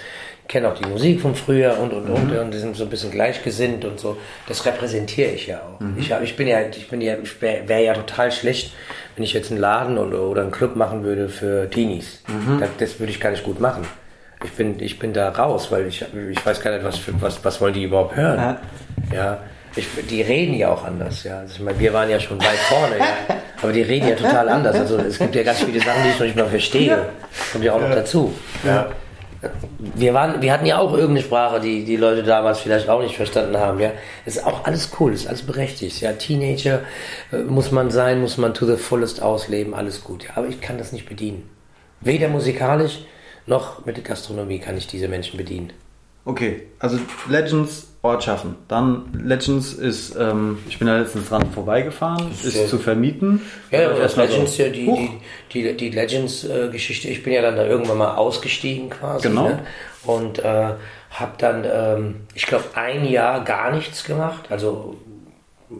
kennen auch die Musik von früher und und mhm. und und die sind so ein bisschen gleichgesinnt und so. Das repräsentiere ich ja auch. Mhm. Ich, ich bin ja, ich bin ja, ich wäre wär ja total schlecht, wenn ich jetzt einen Laden oder, oder einen Club machen würde für Teenies. Mhm. Das, das würde ich gar nicht gut machen ich bin, ich bin da raus, weil ich, ich weiß gar nicht, was, für, was, was wollen die überhaupt hören. Ja. ja ich, die reden ja auch anders, ja. Also ich meine, wir waren ja schon weit vorne, ja. Aber die reden ja total anders. Also es gibt ja ganz viele Sachen, die ich noch nicht mal verstehe. Ja. Kommt ja auch noch dazu. Ja. Wir, waren, wir hatten ja auch irgendeine Sprache, die die Leute damals vielleicht auch nicht verstanden haben. Ja, es ist auch alles cool, ist alles berechtigt. Ja, Teenager äh, muss man sein, muss man to the fullest ausleben, alles gut. Ja, aber ich kann das nicht bedienen. Weder musikalisch noch mit der Gastronomie kann ich diese Menschen bedienen. Okay, also Legends Ort schaffen. Dann Legends ist, ähm, ich bin da letztens dran vorbeigefahren, ist, ist zu vermieten. Ja, das Legends, so, die, die, die, die Legends-Geschichte, ich bin ja dann da irgendwann mal ausgestiegen quasi. Genau. Ne? Und äh, habe dann, ähm, ich glaube, ein Jahr gar nichts gemacht. Also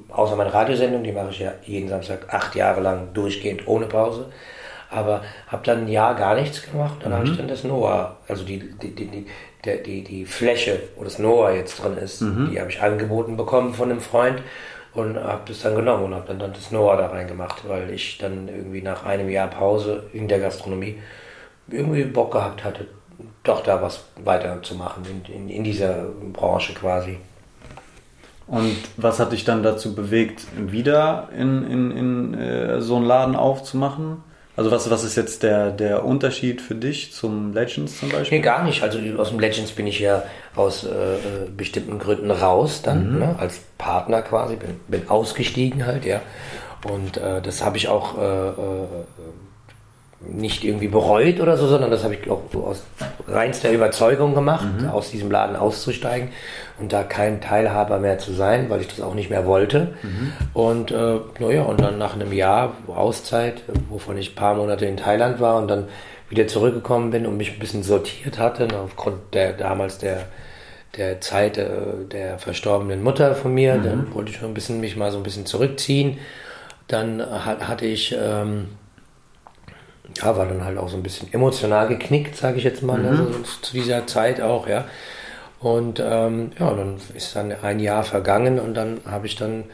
außer meine Radiosendung, die mache ich ja jeden Samstag acht Jahre lang durchgehend ohne Pause. Aber habe dann ein Jahr gar nichts gemacht. Dann mhm. habe ich dann das Noah, also die, die, die, die der, die, die Fläche, wo das Noah jetzt drin ist, mhm. die habe ich angeboten bekommen von einem Freund und habe das dann genommen und habe dann, dann das Noah da reingemacht, weil ich dann irgendwie nach einem Jahr Pause in der Gastronomie irgendwie Bock gehabt hatte, doch da was weiterzumachen in, in, in dieser Branche quasi. Und was hat dich dann dazu bewegt, wieder in, in, in äh, so einen Laden aufzumachen? Also was, was ist jetzt der, der Unterschied für dich zum Legends zum Beispiel? Nee, gar nicht. Also aus dem Legends bin ich ja aus äh, äh, bestimmten Gründen raus dann, mhm. ne? als Partner quasi, bin, bin ausgestiegen halt, ja. Und äh, das habe ich auch äh, äh nicht irgendwie bereut oder so, sondern das habe ich auch aus reinster Überzeugung gemacht, mhm. aus diesem Laden auszusteigen und da kein Teilhaber mehr zu sein, weil ich das auch nicht mehr wollte. Mhm. Und äh, naja, und dann nach einem Jahr Auszeit, wovon ich ein paar Monate in Thailand war und dann wieder zurückgekommen bin und mich ein bisschen sortiert hatte, aufgrund der damals der der Zeit äh, der verstorbenen Mutter von mir, mhm. dann wollte ich schon ein bisschen mich mal so ein bisschen zurückziehen. Dann hat, hatte ich ähm, ja, war dann halt auch so ein bisschen emotional geknickt, sage ich jetzt mal, mhm. ne, zu dieser Zeit auch, ja. Und ähm, ja, dann ist dann ein Jahr vergangen und dann habe ich dann,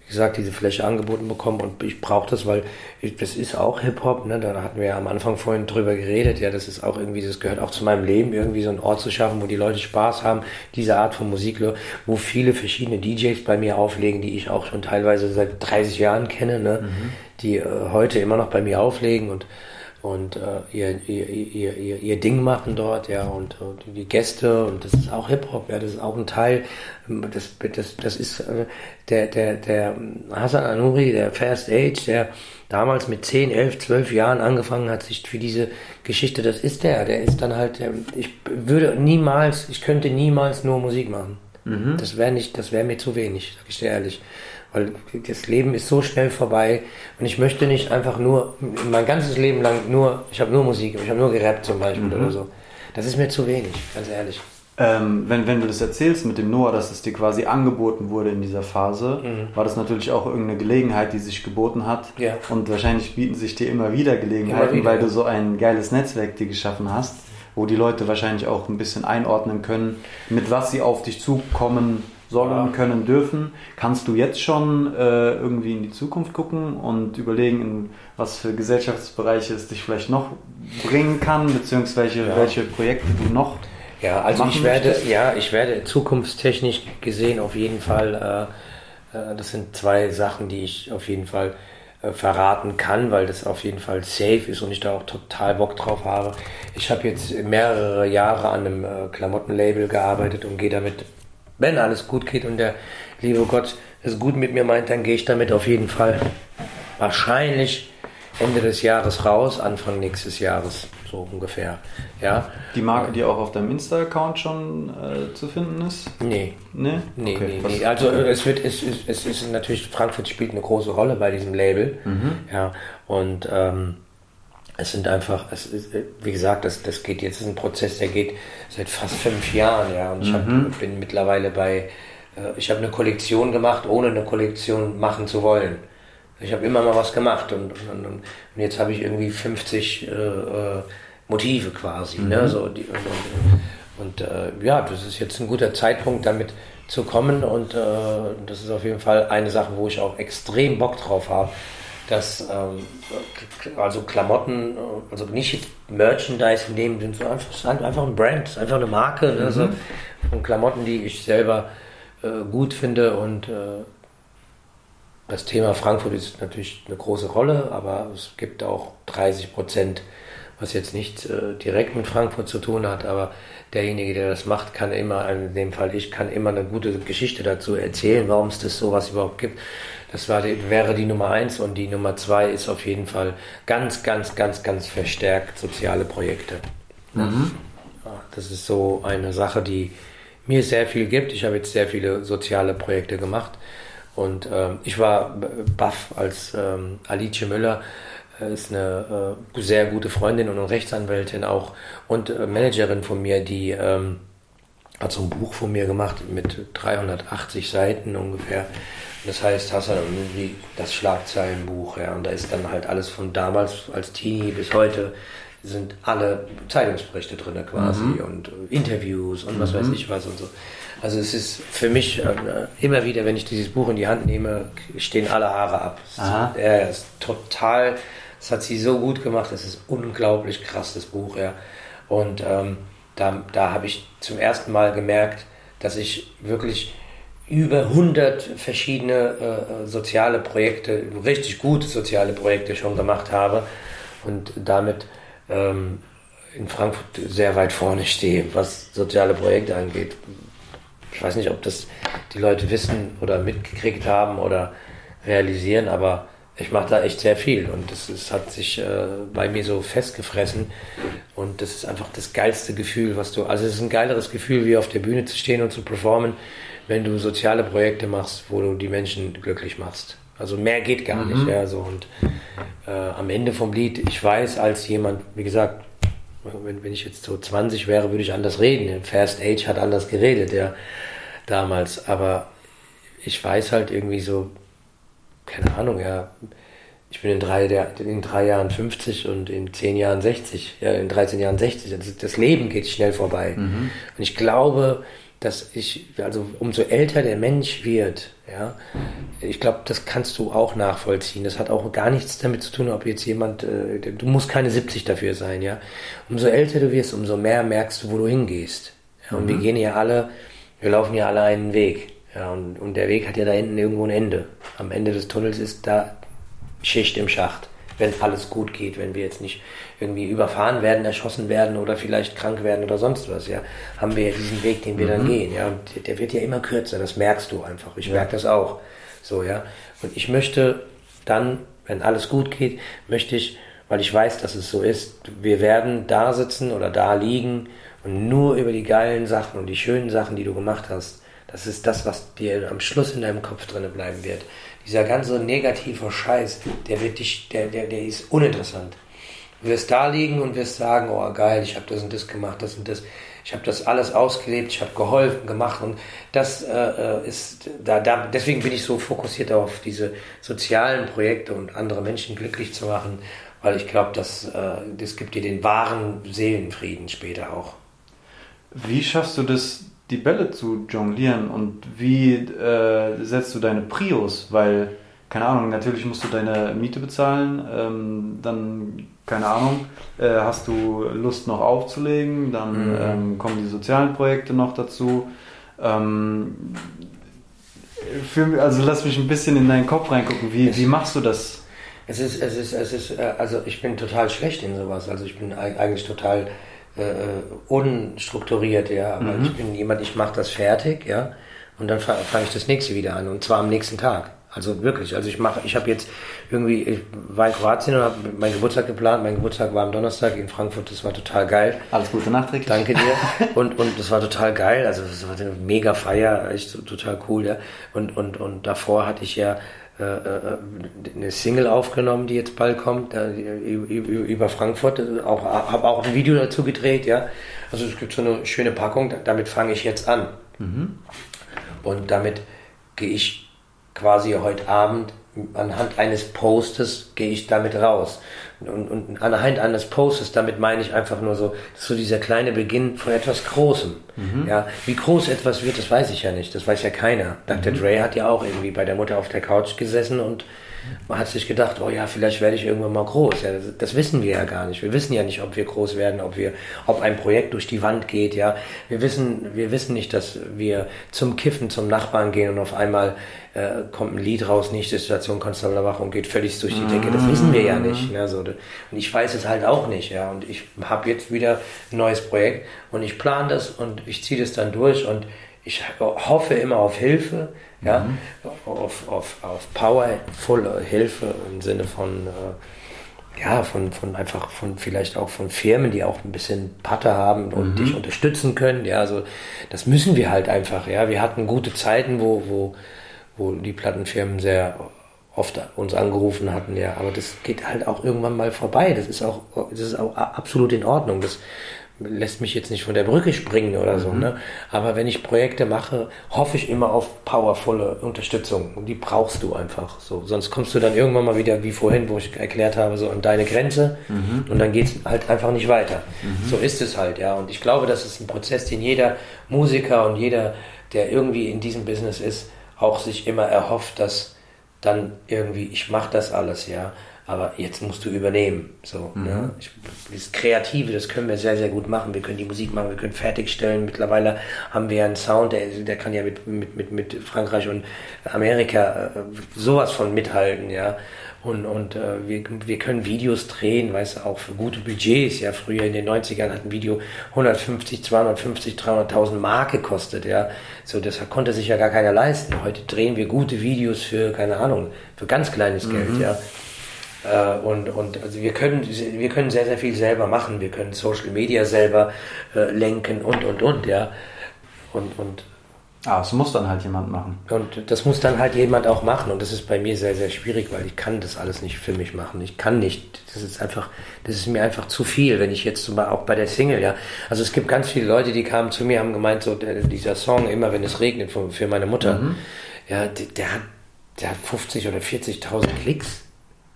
wie gesagt, diese Fläche angeboten bekommen und ich brauche das, weil ich, das ist auch Hip-Hop, ne? da hatten wir ja am Anfang vorhin drüber geredet, ja, das ist auch irgendwie, das gehört auch zu meinem Leben, irgendwie so einen Ort zu schaffen, wo die Leute Spaß haben, diese Art von Musik, wo viele verschiedene DJs bei mir auflegen, die ich auch schon teilweise seit 30 Jahren kenne, ne? Mhm. die äh, heute immer noch bei mir auflegen und und äh, ihr, ihr, ihr, ihr, ihr Ding machen dort, ja, und, und die Gäste, und das ist auch Hip-Hop, ja, das ist auch ein Teil, das, das, das ist äh, der, der, der Hassan Anuri, der Fast Age, der damals mit 10, 11, 12 Jahren angefangen hat, sich für diese Geschichte, das ist der, der ist dann halt, der, ich würde niemals, ich könnte niemals nur Musik machen. Mhm. Das wäre nicht, das wäre mir zu wenig, sag ich dir ehrlich. Weil das Leben ist so schnell vorbei und ich möchte nicht einfach nur, mein ganzes Leben lang nur, ich habe nur Musik, ich habe nur gerappt zum Beispiel mhm. oder so. Das ist mir zu wenig, ganz ehrlich. Ähm, wenn, wenn du das erzählst mit dem Noah, dass es dir quasi angeboten wurde in dieser Phase, mhm. war das natürlich auch irgendeine Gelegenheit, die sich geboten hat. Ja. Und wahrscheinlich bieten sich dir immer wieder Gelegenheiten, immer wieder. weil du so ein geiles Netzwerk dir geschaffen hast, wo die Leute wahrscheinlich auch ein bisschen einordnen können, mit was sie auf dich zukommen sollen, können, dürfen. Kannst du jetzt schon äh, irgendwie in die Zukunft gucken und überlegen, in was für Gesellschaftsbereiche es dich vielleicht noch bringen kann, beziehungsweise ja. welche Projekte du noch ja, also ich werde, möchtest? ja, ich werde zukunftstechnisch gesehen auf jeden Fall, äh, äh, das sind zwei Sachen, die ich auf jeden Fall äh, verraten kann, weil das auf jeden Fall safe ist und ich da auch total Bock drauf habe. Ich habe jetzt mehrere Jahre an einem äh, Klamottenlabel gearbeitet und gehe damit wenn alles gut geht und der liebe Gott es gut mit mir meint, dann gehe ich damit auf jeden Fall wahrscheinlich Ende des Jahres raus, Anfang nächstes Jahres, so ungefähr. Ja. Die Marke, die auch auf deinem Insta-Account schon äh, zu finden ist? Nee. Nee? Nee, okay. nee, nee. Also es wird, es, es, es ist natürlich, Frankfurt spielt eine große Rolle bei diesem Label. Mhm. Ja. Und ähm, es sind einfach, es ist, wie gesagt, das, das geht jetzt, ist ein Prozess, der geht seit fast fünf Jahren, ja. Und ich hab, mhm. bin mittlerweile bei, äh, ich habe eine Kollektion gemacht, ohne eine Kollektion machen zu wollen. Ich habe immer mal was gemacht und, und, und jetzt habe ich irgendwie 50 äh, äh, Motive quasi. Ne, mhm. Ne? So, die, und, und äh, ja, das ist jetzt ein guter Zeitpunkt, damit zu kommen und äh, das ist auf jeden Fall eine Sache, wo ich auch extrem Bock drauf habe dass ähm, also Klamotten, also nicht Merchandise in dem Sinne, sondern einfach, einfach ein Brand, einfach eine Marke mhm. also von Klamotten, die ich selber äh, gut finde und äh, das Thema Frankfurt ist natürlich eine große Rolle, aber es gibt auch 30 Prozent, was jetzt nicht äh, direkt mit Frankfurt zu tun hat, aber derjenige, der das macht, kann immer, in dem Fall ich, kann immer eine gute Geschichte dazu erzählen, warum es das sowas überhaupt gibt. Das war wäre die Nummer eins und die Nummer zwei ist auf jeden Fall ganz, ganz, ganz, ganz verstärkt soziale Projekte. Mhm. Das ist so eine Sache, die mir sehr viel gibt. Ich habe jetzt sehr viele soziale Projekte gemacht und ähm, ich war baff, als ähm, Alice Müller äh, ist eine äh, sehr gute Freundin und Rechtsanwältin auch und äh, Managerin von mir, die ähm, hat so ein Buch von mir gemacht mit 380 Seiten ungefähr. Das heißt, hast du irgendwie das Schlagzeilenbuch, ja, und da ist dann halt alles von damals als Teenie bis heute sind alle Zeitungsberichte drin quasi mhm. und Interviews und was mhm. weiß ich was und so. Also es ist für mich äh, immer wieder, wenn ich dieses Buch in die Hand nehme, stehen alle Haare ab. Er ist total, das hat sie so gut gemacht, das ist unglaublich krass, das Buch, ja. Und ähm, da, da habe ich zum ersten Mal gemerkt, dass ich wirklich über 100 verschiedene äh, soziale Projekte, richtig gute soziale Projekte schon gemacht habe und damit ähm, in Frankfurt sehr weit vorne stehe, was soziale Projekte angeht. Ich weiß nicht, ob das die Leute wissen oder mitgekriegt haben oder realisieren, aber ich mache da echt sehr viel und das hat sich äh, bei mir so festgefressen und das ist einfach das geilste Gefühl, was du, also es ist ein geileres Gefühl, wie auf der Bühne zu stehen und zu performen, wenn du soziale Projekte machst, wo du die Menschen glücklich machst. Also mehr geht gar mhm. nicht. Ja, so. Und äh, am Ende vom Lied, ich weiß als jemand, wie gesagt, wenn, wenn ich jetzt so 20 wäre, würde ich anders reden. Fast Age hat anders geredet, ja, damals. Aber ich weiß halt irgendwie so, keine Ahnung, ja, ich bin in drei, in drei Jahren 50 und in zehn Jahren 60, ja, in 13 Jahren 60. Das, das Leben geht schnell vorbei. Mhm. Und ich glaube, dass ich, also umso älter der Mensch wird, ja, ich glaube, das kannst du auch nachvollziehen. Das hat auch gar nichts damit zu tun, ob jetzt jemand, äh, du musst keine 70 dafür sein, ja. Umso älter du wirst, umso mehr merkst du, wo du hingehst. Ja, und mhm. wir gehen ja alle, wir laufen ja alle einen Weg. Ja, und, und der Weg hat ja da hinten irgendwo ein Ende. Am Ende des Tunnels ist da Schicht im Schacht wenn alles gut geht, wenn wir jetzt nicht irgendwie überfahren werden, erschossen werden oder vielleicht krank werden oder sonst was, ja, haben wir ja diesen Weg, den wir mhm. dann gehen, ja, und der, wird ja immer kürzer, das merkst du einfach, ich ja. merke das auch, so, ja, und ich möchte dann, wenn alles gut geht, möchte ich, weil ich weiß, dass es so ist, wir werden da sitzen oder da liegen und nur über die geilen Sachen und die schönen Sachen, die du gemacht hast, das ist das, was dir am Schluss in deinem Kopf drinne bleiben wird dieser ganze negative Scheiß, der wird dich, der, der, der ist uninteressant. Du wirst da liegen und wirst sagen, oh geil, ich habe das und das gemacht, das und das. Ich habe das alles ausgelebt, ich habe geholfen, gemacht und das äh, äh, ist da, da. Deswegen bin ich so fokussiert auf diese sozialen Projekte und andere Menschen glücklich zu machen, weil ich glaube, dass äh, das gibt dir den wahren Seelenfrieden später auch. Wie schaffst du das, die Bälle zu jonglieren und wie äh, setzt du deine Prios? Weil, keine Ahnung, natürlich musst du deine Miete bezahlen, ähm, dann, keine Ahnung, äh, hast du Lust noch aufzulegen, dann mhm. ähm, kommen die sozialen Projekte noch dazu. Ähm, für, also lass mich ein bisschen in deinen Kopf reingucken, wie, wie machst du das? Es ist, es ist, es ist, äh, also ich bin total schlecht in sowas, also ich bin eigentlich total äh, unstrukturiert, ja. Aber mhm. ich bin jemand, ich mache das fertig, ja. Und dann fange ich das nächste wieder an. Und zwar am nächsten Tag. Also wirklich. Also ich mache, ich habe jetzt irgendwie, ich war in Kroatien und habe meinen Geburtstag geplant. Mein Geburtstag war am Donnerstag in Frankfurt. Das war total geil. Alles Gute nachträglich. Danke dir. Und, und das war total geil. Also das war eine mega Feier. Echt total cool, ja. Und, und, und davor hatte ich ja eine Single aufgenommen, die jetzt bald kommt, über Frankfurt. Auch, habe auch ein Video dazu gedreht, ja. Also es gibt so eine schöne Packung, damit fange ich jetzt an. Mhm. Und damit gehe ich quasi heute Abend anhand eines Postes gehe ich damit raus. Und, und anhand eines Postes, damit meine ich einfach nur so, so dieser kleine Beginn von etwas Großem. Mhm. Ja, wie groß etwas wird, das weiß ich ja nicht. Das weiß ja keiner. Dr. Mhm. Dre hat ja auch irgendwie bei der Mutter auf der Couch gesessen und man hat sich gedacht, oh ja, vielleicht werde ich irgendwann mal groß. Ja, das, das, wissen wir ja gar nicht. Wir wissen ja nicht, ob wir groß werden, ob wir, ob ein Projekt durch die Wand geht. Ja, wir wissen, wir wissen nicht, dass wir zum Kiffen zum Nachbarn gehen und auf einmal äh, kommt ein Lied raus, nächste Station Konstablerwache und geht völlig durch die Decke. Das wissen wir ja nicht. Ne, so. Und ich weiß es halt auch nicht. Ja, und ich habe jetzt wieder ein neues Projekt und ich plane das und ich ziehe das dann durch und ich hoffe immer auf Hilfe, ja, mhm. auf, auf, auf powervolle Hilfe im Sinne von, äh, ja, von, von einfach von vielleicht auch von Firmen, die auch ein bisschen Patte haben und mhm. dich unterstützen können. Ja, also das müssen wir halt einfach. Ja, wir hatten gute Zeiten, wo, wo, wo die Plattenfirmen sehr oft uns angerufen hatten, ja, aber das geht halt auch irgendwann mal vorbei. Das ist auch, das ist auch absolut in Ordnung. Das, lässt mich jetzt nicht von der Brücke springen oder so, mhm. ne? Aber wenn ich Projekte mache, hoffe ich immer auf powervolle Unterstützung. Und die brauchst du einfach so. Sonst kommst du dann irgendwann mal wieder, wie vorhin, wo ich erklärt habe, so an deine Grenze mhm. und dann geht's halt einfach nicht weiter. Mhm. So ist es halt, ja. Und ich glaube, das ist ein Prozess, den jeder Musiker und jeder, der irgendwie in diesem Business ist, auch sich immer erhofft, dass dann irgendwie, ich mache das alles, ja aber jetzt musst du übernehmen. So, mhm. ne? ich, das Kreative, das können wir sehr, sehr gut machen. Wir können die Musik machen, wir können fertigstellen. Mittlerweile haben wir einen Sound, der, der kann ja mit, mit, mit, mit Frankreich und Amerika äh, sowas von mithalten, ja. Und, und äh, wir, wir können Videos drehen, weißt du, auch für gute Budgets. Ja, früher in den 90ern hat ein Video 150, 250, 300.000 Mark gekostet. Ja, so das konnte sich ja gar keiner leisten. Heute drehen wir gute Videos für, keine Ahnung, für ganz kleines Geld. Mhm. Ja, äh, und, und also wir können, wir können sehr, sehr viel selber machen. Wir können Social Media selber äh, lenken und, und, und, ja. Und, und Ah, das muss dann halt jemand machen. Und das muss dann halt jemand auch machen. Und das ist bei mir sehr, sehr schwierig, weil ich kann das alles nicht für mich machen. Ich kann nicht. Das ist einfach, das ist mir einfach zu viel, wenn ich jetzt zum Beispiel auch bei der Single, ja. Also es gibt ganz viele Leute, die kamen zu mir, haben gemeint, so dieser Song, immer wenn es regnet, für, für meine Mutter, mhm. ja, der, der, hat, der hat 50 oder 40.000 Klicks.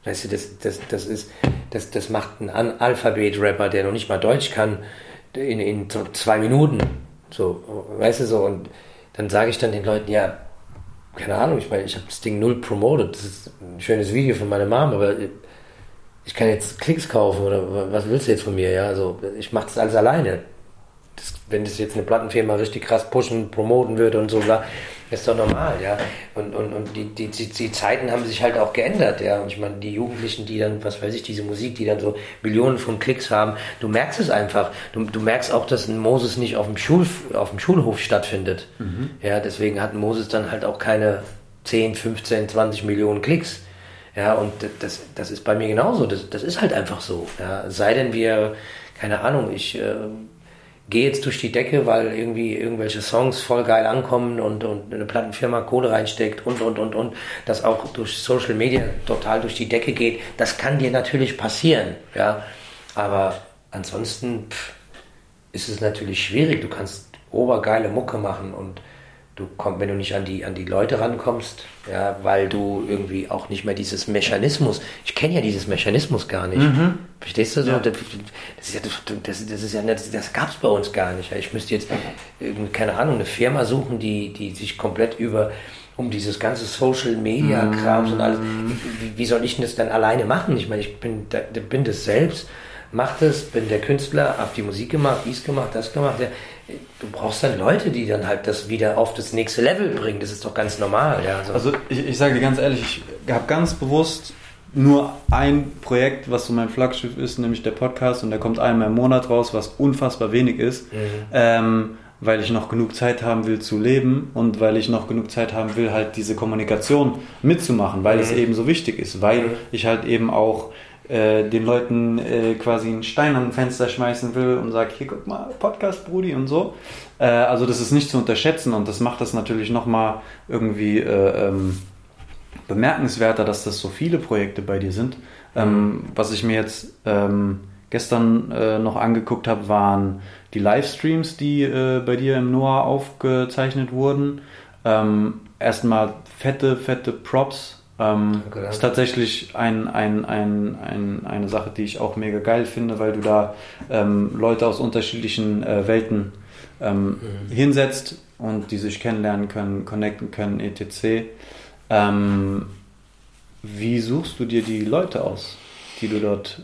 Weißt du, das, das, das ist, das, das macht ein Alphabet-Rapper, der noch nicht mal Deutsch kann, in, in zwei Minuten. So, weißt du so, und dann sage ich dann den Leuten, ja, keine Ahnung, ich meine, ich habe das Ding null promoted, das ist ein schönes Video von meiner Mom, aber ich kann jetzt Klicks kaufen oder was willst du jetzt von mir, ja, also ich mache das alles alleine. Das, wenn das jetzt eine Plattenfirma richtig krass pushen, promoten würde und so, das ist doch normal, ja. Und, und, und die, die, die, Zeiten haben sich halt auch geändert, ja. Und ich meine, die Jugendlichen, die dann, was weiß ich, diese Musik, die dann so Millionen von Klicks haben, du merkst es einfach. Du, du merkst auch, dass ein Moses nicht auf dem, Schul, auf dem Schulhof stattfindet. Mhm. Ja, deswegen hat Moses dann halt auch keine 10, 15, 20 Millionen Klicks. Ja, und das, das ist bei mir genauso. Das, das ist halt einfach so. Ja. Sei denn wir, keine Ahnung, ich. Äh, gehe jetzt durch die Decke, weil irgendwie irgendwelche Songs voll geil ankommen und, und eine Plattenfirma Kohle reinsteckt und, und, und, und, das auch durch Social Media total durch die Decke geht, das kann dir natürlich passieren, ja. Aber ansonsten pff, ist es natürlich schwierig. Du kannst obergeile Mucke machen und du kommst, wenn du nicht an die, an die Leute rankommst, ja, weil du irgendwie auch nicht mehr dieses Mechanismus, ich kenne ja dieses Mechanismus gar nicht. Mhm. Verstehst du so? Ja. Das, ist ja, das, das ist ja, das, das gab es bei uns gar nicht. Ich müsste jetzt, keine Ahnung, eine Firma suchen, die, die sich komplett über um dieses ganze Social Media Krams mhm. und alles. Wie, wie, soll ich denn das dann alleine machen? Ich meine, ich bin, bin das selbst, mach das, bin der Künstler, hab die Musik gemacht, dies gemacht, das gemacht. Ja du brauchst dann Leute, die dann halt das wieder auf das nächste Level bringen. Das ist doch ganz normal. Ja, also, also ich, ich sage dir ganz ehrlich, ich habe ganz bewusst nur ein Projekt, was so mein Flaggschiff ist, nämlich der Podcast und der kommt einmal im Monat raus, was unfassbar wenig ist, mhm. ähm, weil ich noch genug Zeit haben will zu leben und weil ich noch genug Zeit haben will, halt diese Kommunikation mitzumachen, weil mhm. es eben so wichtig ist, weil mhm. ich halt eben auch äh, den Leuten äh, quasi einen Stein an ein Fenster schmeißen will und sagt, hier guck mal, Podcast Brudi und so. Äh, also das ist nicht zu unterschätzen und das macht das natürlich nochmal irgendwie äh, ähm, bemerkenswerter, dass das so viele Projekte bei dir sind. Ähm, was ich mir jetzt ähm, gestern äh, noch angeguckt habe, waren die Livestreams, die bei dir im Noah aufgezeichnet wurden. Ähm, erstmal fette, fette Props ähm, okay, ist tatsächlich ein, ein, ein, ein, eine Sache, die ich auch mega geil finde, weil du da ähm, Leute aus unterschiedlichen äh, Welten ähm, mhm. hinsetzt und die sich kennenlernen können, connecten können, etc. Ähm, wie suchst du dir die Leute aus, die du dort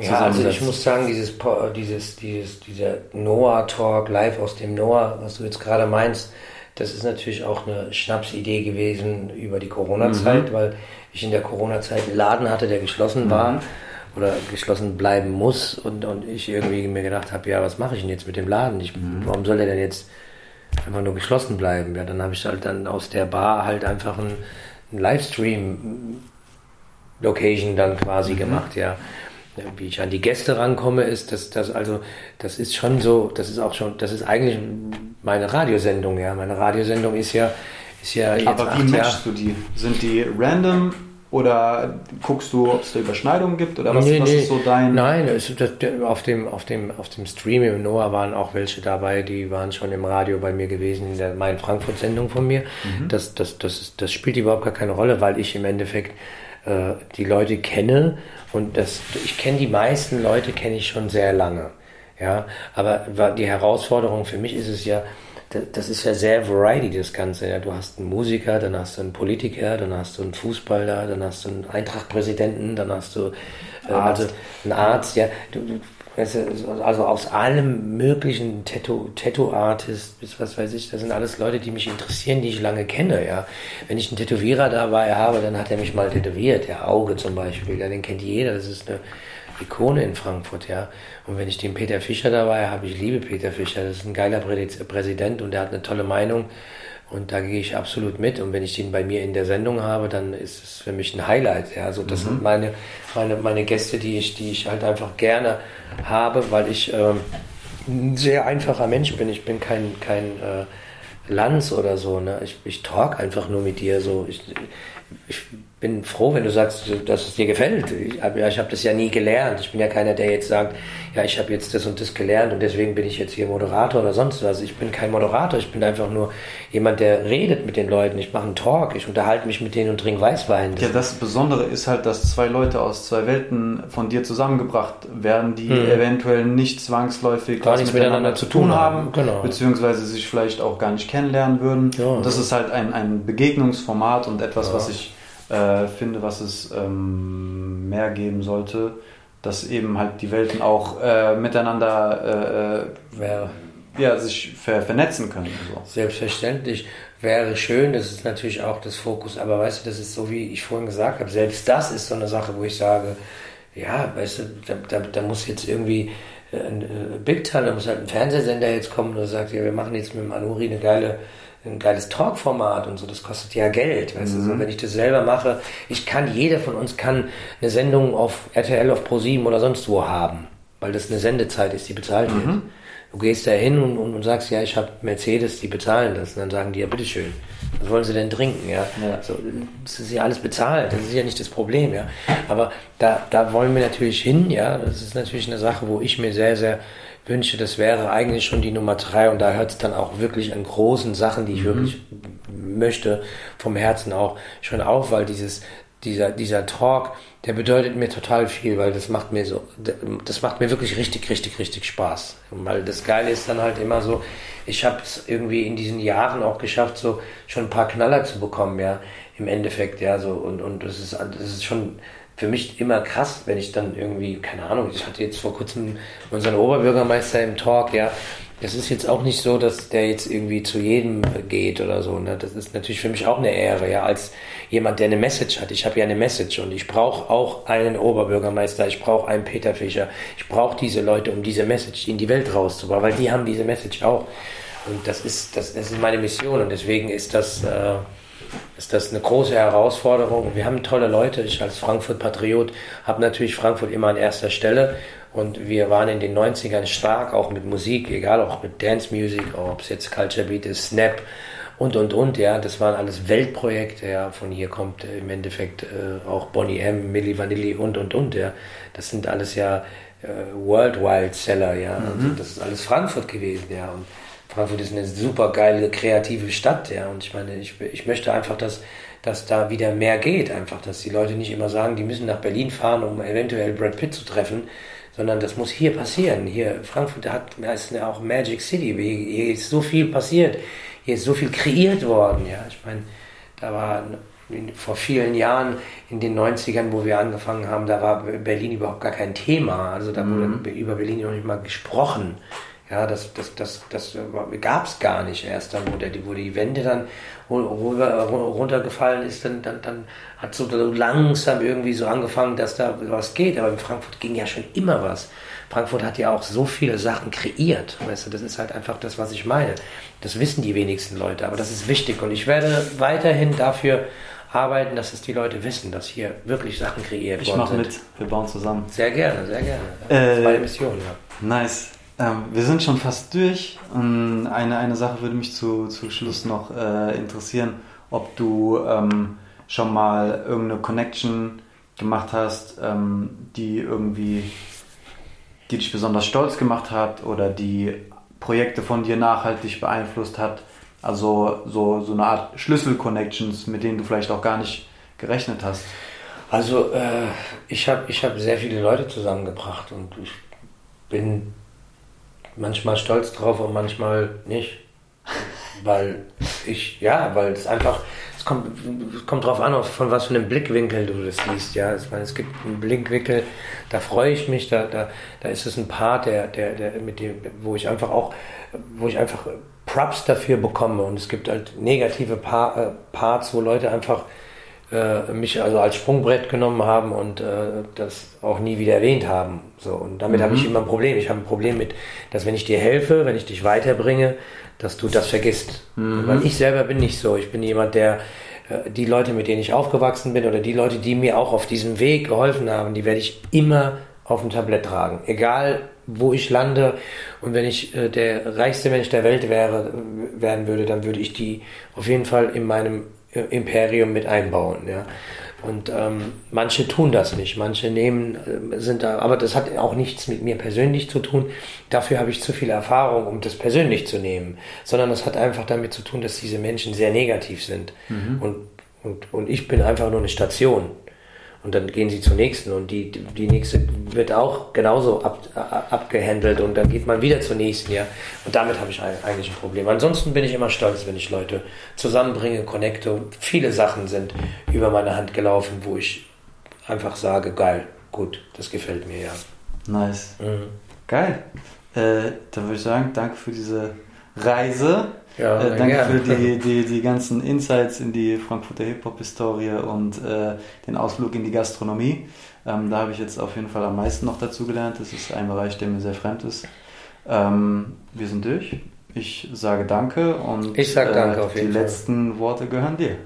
ja, also ich muss sagen, dieses, dieses, dieses, dieser Noah-Talk live aus dem Noah, was du jetzt gerade meinst, das ist natürlich auch eine Schnapsidee gewesen über die Corona-Zeit, mhm. weil ich in der Corona-Zeit einen Laden hatte, der geschlossen war mhm. oder geschlossen bleiben muss und, und ich irgendwie mir gedacht habe, ja, was mache ich denn jetzt mit dem Laden? Ich, mhm. Warum soll der denn jetzt einfach nur geschlossen bleiben? Ja, dann habe ich halt dann aus der Bar halt einfach einen, einen Livestream Location dann quasi mhm. gemacht, ja. wie ich an die Gäste rankomme, ist, dass das also, das ist schon so, das ist auch schon, das ist eigentlich meine Radiosendung, ja. Meine Radiosendung ist ja, ist ja Aber wie matchst du die? Sind die random oder guckst du, ob es da Überschneidungen gibt? Oder was, nee, was nee. ist so dein. Nein, es, das, auf, dem, auf, dem, auf dem Stream im Noah waren auch welche dabei, die waren schon im Radio bei mir gewesen, in der Main-Frankfurt-Sendung von mir. Mhm. Das, das, das, ist, das spielt überhaupt gar keine Rolle, weil ich im Endeffekt äh, die Leute kenne und das, ich kenne die meisten Leute, kenne ich schon sehr lange. Ja, aber die Herausforderung für mich ist es ja, das ist ja sehr variety, das Ganze. Ja. Du hast einen Musiker, dann hast du einen Politiker, dann hast du einen Fußballer, dann hast du einen Eintrachtpräsidenten, dann hast du äh, also einen Arzt. Ja. Du, du, also aus allem möglichen Tattoo-Artist bis was weiß ich, das sind alles Leute, die mich interessieren, die ich lange kenne, ja. Wenn ich einen Tätowierer dabei habe, dann hat er mich mal tätowiert, ja, Auge zum Beispiel, ja, den kennt jeder, das ist eine Ikone in Frankfurt, ja. Und wenn ich den Peter Fischer dabei habe, ich liebe Peter Fischer, das ist ein geiler Präsident und der hat eine tolle Meinung und da gehe ich absolut mit. Und wenn ich den bei mir in der Sendung habe, dann ist es für mich ein Highlight. Ja, also das mhm. sind meine, meine, meine Gäste, die ich, die ich halt einfach gerne habe, weil ich ähm, ein sehr einfacher Mensch bin. Ich bin kein, kein äh, Lanz oder so. Ne? Ich, ich talk einfach nur mit dir. So. Ich, ich bin froh, wenn du sagst, dass es dir gefällt. Ich habe ich hab das ja nie gelernt. Ich bin ja keiner, der jetzt sagt, ja, ich habe jetzt das und das gelernt und deswegen bin ich jetzt hier Moderator oder sonst was. Ich bin kein Moderator, ich bin einfach nur jemand, der redet mit den Leuten. Ich mache einen Talk, ich unterhalte mich mit denen und trinke Weißwein. Das ja, das Besondere ist halt, dass zwei Leute aus zwei Welten von dir zusammengebracht werden, die hm. eventuell nicht zwangsläufig gar nichts miteinander, miteinander zu tun haben, haben genau. beziehungsweise sich vielleicht auch gar nicht kennenlernen würden. Ja. Und das ist halt ein, ein Begegnungsformat und etwas, ja. was ich äh, finde, was es ähm, mehr geben sollte, dass eben halt die Welten auch äh, miteinander äh, äh ja, sich ver vernetzen können. So. Selbstverständlich wäre schön, das ist natürlich auch das Fokus, aber weißt du, das ist so, wie ich vorhin gesagt habe, selbst das ist so eine Sache, wo ich sage, ja, weißt du, da, da, da muss jetzt irgendwie äh, ein äh, Big Time, da muss halt ein Fernsehsender jetzt kommen und sagt, ja, wir machen jetzt mit dem Anuri eine geile ein geiles Talkformat und so, das kostet ja Geld. Weißt mhm. du, so, mhm. wenn ich das selber mache, ich kann, jeder von uns kann eine Sendung auf RTL, auf Pro7 oder sonst wo haben, weil das eine Sendezeit ist, die bezahlt mhm. wird. Du gehst da hin und, und, und, sagst, ja, ich habe Mercedes, die bezahlen das. Und dann sagen die, ja, bitteschön, was wollen sie denn trinken? Ja? ja. So, das ist ja alles bezahlt, das ist ja nicht das Problem, ja. Aber da, da wollen wir natürlich hin, ja. Das ist natürlich eine Sache, wo ich mir sehr, sehr wünsche, das wäre eigentlich schon die Nummer drei und da hört es dann auch wirklich an großen Sachen, die ich mhm. wirklich möchte, vom Herzen auch schon auf, weil dieses, dieser, dieser Talk, der bedeutet mir total viel, weil das macht mir so, das macht mir wirklich richtig, richtig, richtig Spaß. Weil das Geile ist dann halt immer so, ich habe es irgendwie in diesen Jahren auch geschafft, so schon ein paar Knaller zu bekommen, ja, im Endeffekt, ja, so und, und das ist, das ist schon, für mich immer krass, wenn ich dann irgendwie, keine Ahnung, ich hatte jetzt vor kurzem unseren Oberbürgermeister im Talk, ja. Das ist jetzt auch nicht so, dass der jetzt irgendwie zu jedem geht oder so. Ne? Das ist natürlich für mich auch eine Ehre, ja, als jemand, der eine Message hat. Ich habe ja eine Message und ich brauche auch einen Oberbürgermeister, ich brauche einen Peter Fischer, ich brauche diese Leute, um diese Message in die Welt rauszubauen, weil die haben diese Message auch. Und das ist, das, das ist meine Mission und deswegen ist das. Äh, ist das eine große Herausforderung. Wir haben tolle Leute. Ich als Frankfurt-Patriot habe natürlich Frankfurt immer an erster Stelle. Und wir waren in den 90ern stark, auch mit Musik, egal, auch mit Dance Music, ob es jetzt Culture Beat ist, Snap und, und, und, ja. Das waren alles Weltprojekte, ja. Von hier kommt äh, im Endeffekt äh, auch Bonnie M, Milli Vanilli und, und, und, ja. Das sind alles ja äh, Worldwide Seller, ja. Mhm. Also das ist alles Frankfurt gewesen, ja. Und Frankfurt ist eine super geile, kreative Stadt, ja. Und ich meine, ich, ich möchte einfach, dass, dass da wieder mehr geht, einfach, dass die Leute nicht immer sagen, die müssen nach Berlin fahren, um eventuell Brad Pitt zu treffen, sondern das muss hier passieren. Hier, Frankfurt hat, ist ja auch Magic City, hier ist so viel passiert, hier ist so viel kreiert worden, ja. Ich meine, da war vor vielen Jahren in den 90ern, wo wir angefangen haben, da war Berlin überhaupt gar kein Thema. Also da wurde mhm. über Berlin noch nicht mal gesprochen. Ja, das, das, das, das gab es gar nicht erst dann, wo, der, wo die Wände dann runtergefallen ist, dann, dann, dann hat so langsam irgendwie so angefangen, dass da was geht. Aber in Frankfurt ging ja schon immer was. Frankfurt hat ja auch so viele Sachen kreiert. Weißt du, das ist halt einfach das, was ich meine. Das wissen die wenigsten Leute, aber das ist wichtig. Und ich werde weiterhin dafür arbeiten, dass es die Leute wissen, dass hier wirklich Sachen kreiert Ich worden mache sind. mit, wir bauen zusammen. Sehr gerne, sehr gerne. Äh, das ist meine Mission, ja. Nice. Ähm, wir sind schon fast durch. Eine, eine Sache würde mich zu, zu Schluss noch äh, interessieren, ob du ähm, schon mal irgendeine Connection gemacht hast, ähm, die irgendwie, die dich besonders stolz gemacht hat oder die Projekte von dir nachhaltig beeinflusst hat. Also so, so eine Art Schlüssel-Connections, mit denen du vielleicht auch gar nicht gerechnet hast. Also äh, ich habe ich hab sehr viele Leute zusammengebracht und ich bin manchmal stolz drauf und manchmal nicht. Weil ich, ja, weil es einfach, es kommt, es kommt drauf an, von was für einem Blickwinkel du das liest. Ja, ich meine, es gibt einen Blickwinkel, da freue ich mich, da, da, da ist es ein Part, der, der, der, mit dem, wo ich einfach auch, wo ich einfach Props dafür bekomme. Und es gibt halt negative pa äh, Parts, wo Leute einfach äh, mich also als Sprungbrett genommen haben und äh, das auch nie wieder erwähnt haben. So, und damit habe ich immer ein Problem. Ich habe ein Problem mit, dass wenn ich dir helfe, wenn ich dich weiterbringe, dass du das vergisst. Weil ich selber bin nicht so. Ich bin jemand, der äh, die Leute, mit denen ich aufgewachsen bin oder die Leute, die mir auch auf diesem Weg geholfen haben, die werde ich immer auf dem Tablett tragen. Egal, wo ich lande. Und wenn ich äh, der reichste Mensch der Welt wäre, äh, werden würde, dann würde ich die auf jeden Fall in meinem Imperium mit einbauen. Ja. Und ähm, manche tun das nicht, manche nehmen, äh, sind da, aber das hat auch nichts mit mir persönlich zu tun. Dafür habe ich zu viel Erfahrung, um das persönlich zu nehmen, sondern das hat einfach damit zu tun, dass diese Menschen sehr negativ sind. Und, und, und ich bin einfach nur eine Station. Und dann gehen sie zur nächsten und die, die nächste wird auch genauso ab, ab, abgehandelt und dann geht man wieder zur nächsten, ja. Und damit habe ich eigentlich ein Problem. Ansonsten bin ich immer stolz, wenn ich Leute zusammenbringe, connecte. Viele Sachen sind über meine Hand gelaufen, wo ich einfach sage, geil, gut, das gefällt mir, ja. Nice. Mhm. Geil. Äh, dann würde ich sagen, danke für diese Reise. Ja, äh, danke gerne. für die, die, die ganzen Insights in die Frankfurter Hip-Hop-Historie und äh, den Ausflug in die Gastronomie. Ähm, da habe ich jetzt auf jeden Fall am meisten noch dazu gelernt. Das ist ein Bereich, der mir sehr fremd ist. Ähm, wir sind durch. Ich sage danke und Ich sag danke auf die jeden Fall. letzten Worte gehören dir.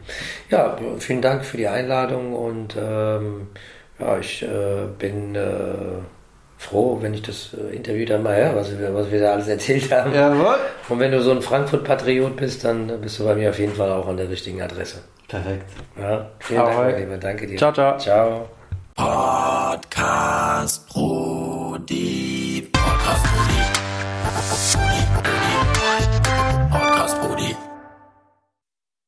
Ja, vielen Dank für die Einladung und ähm, ja, ich äh, bin äh, froh, wenn ich das äh, Interview dann mal höre, was wir, was wir da alles erzählt haben. Jawohl. Und wenn du so ein Frankfurt-Patriot bist, dann bist du bei mir auf jeden Fall auch an der richtigen Adresse. Perfekt. Ja, vielen Ahoi. Dank, Lieber. Danke dir. Ciao, ciao. Ciao. Podcast Brody. Podcast Brody.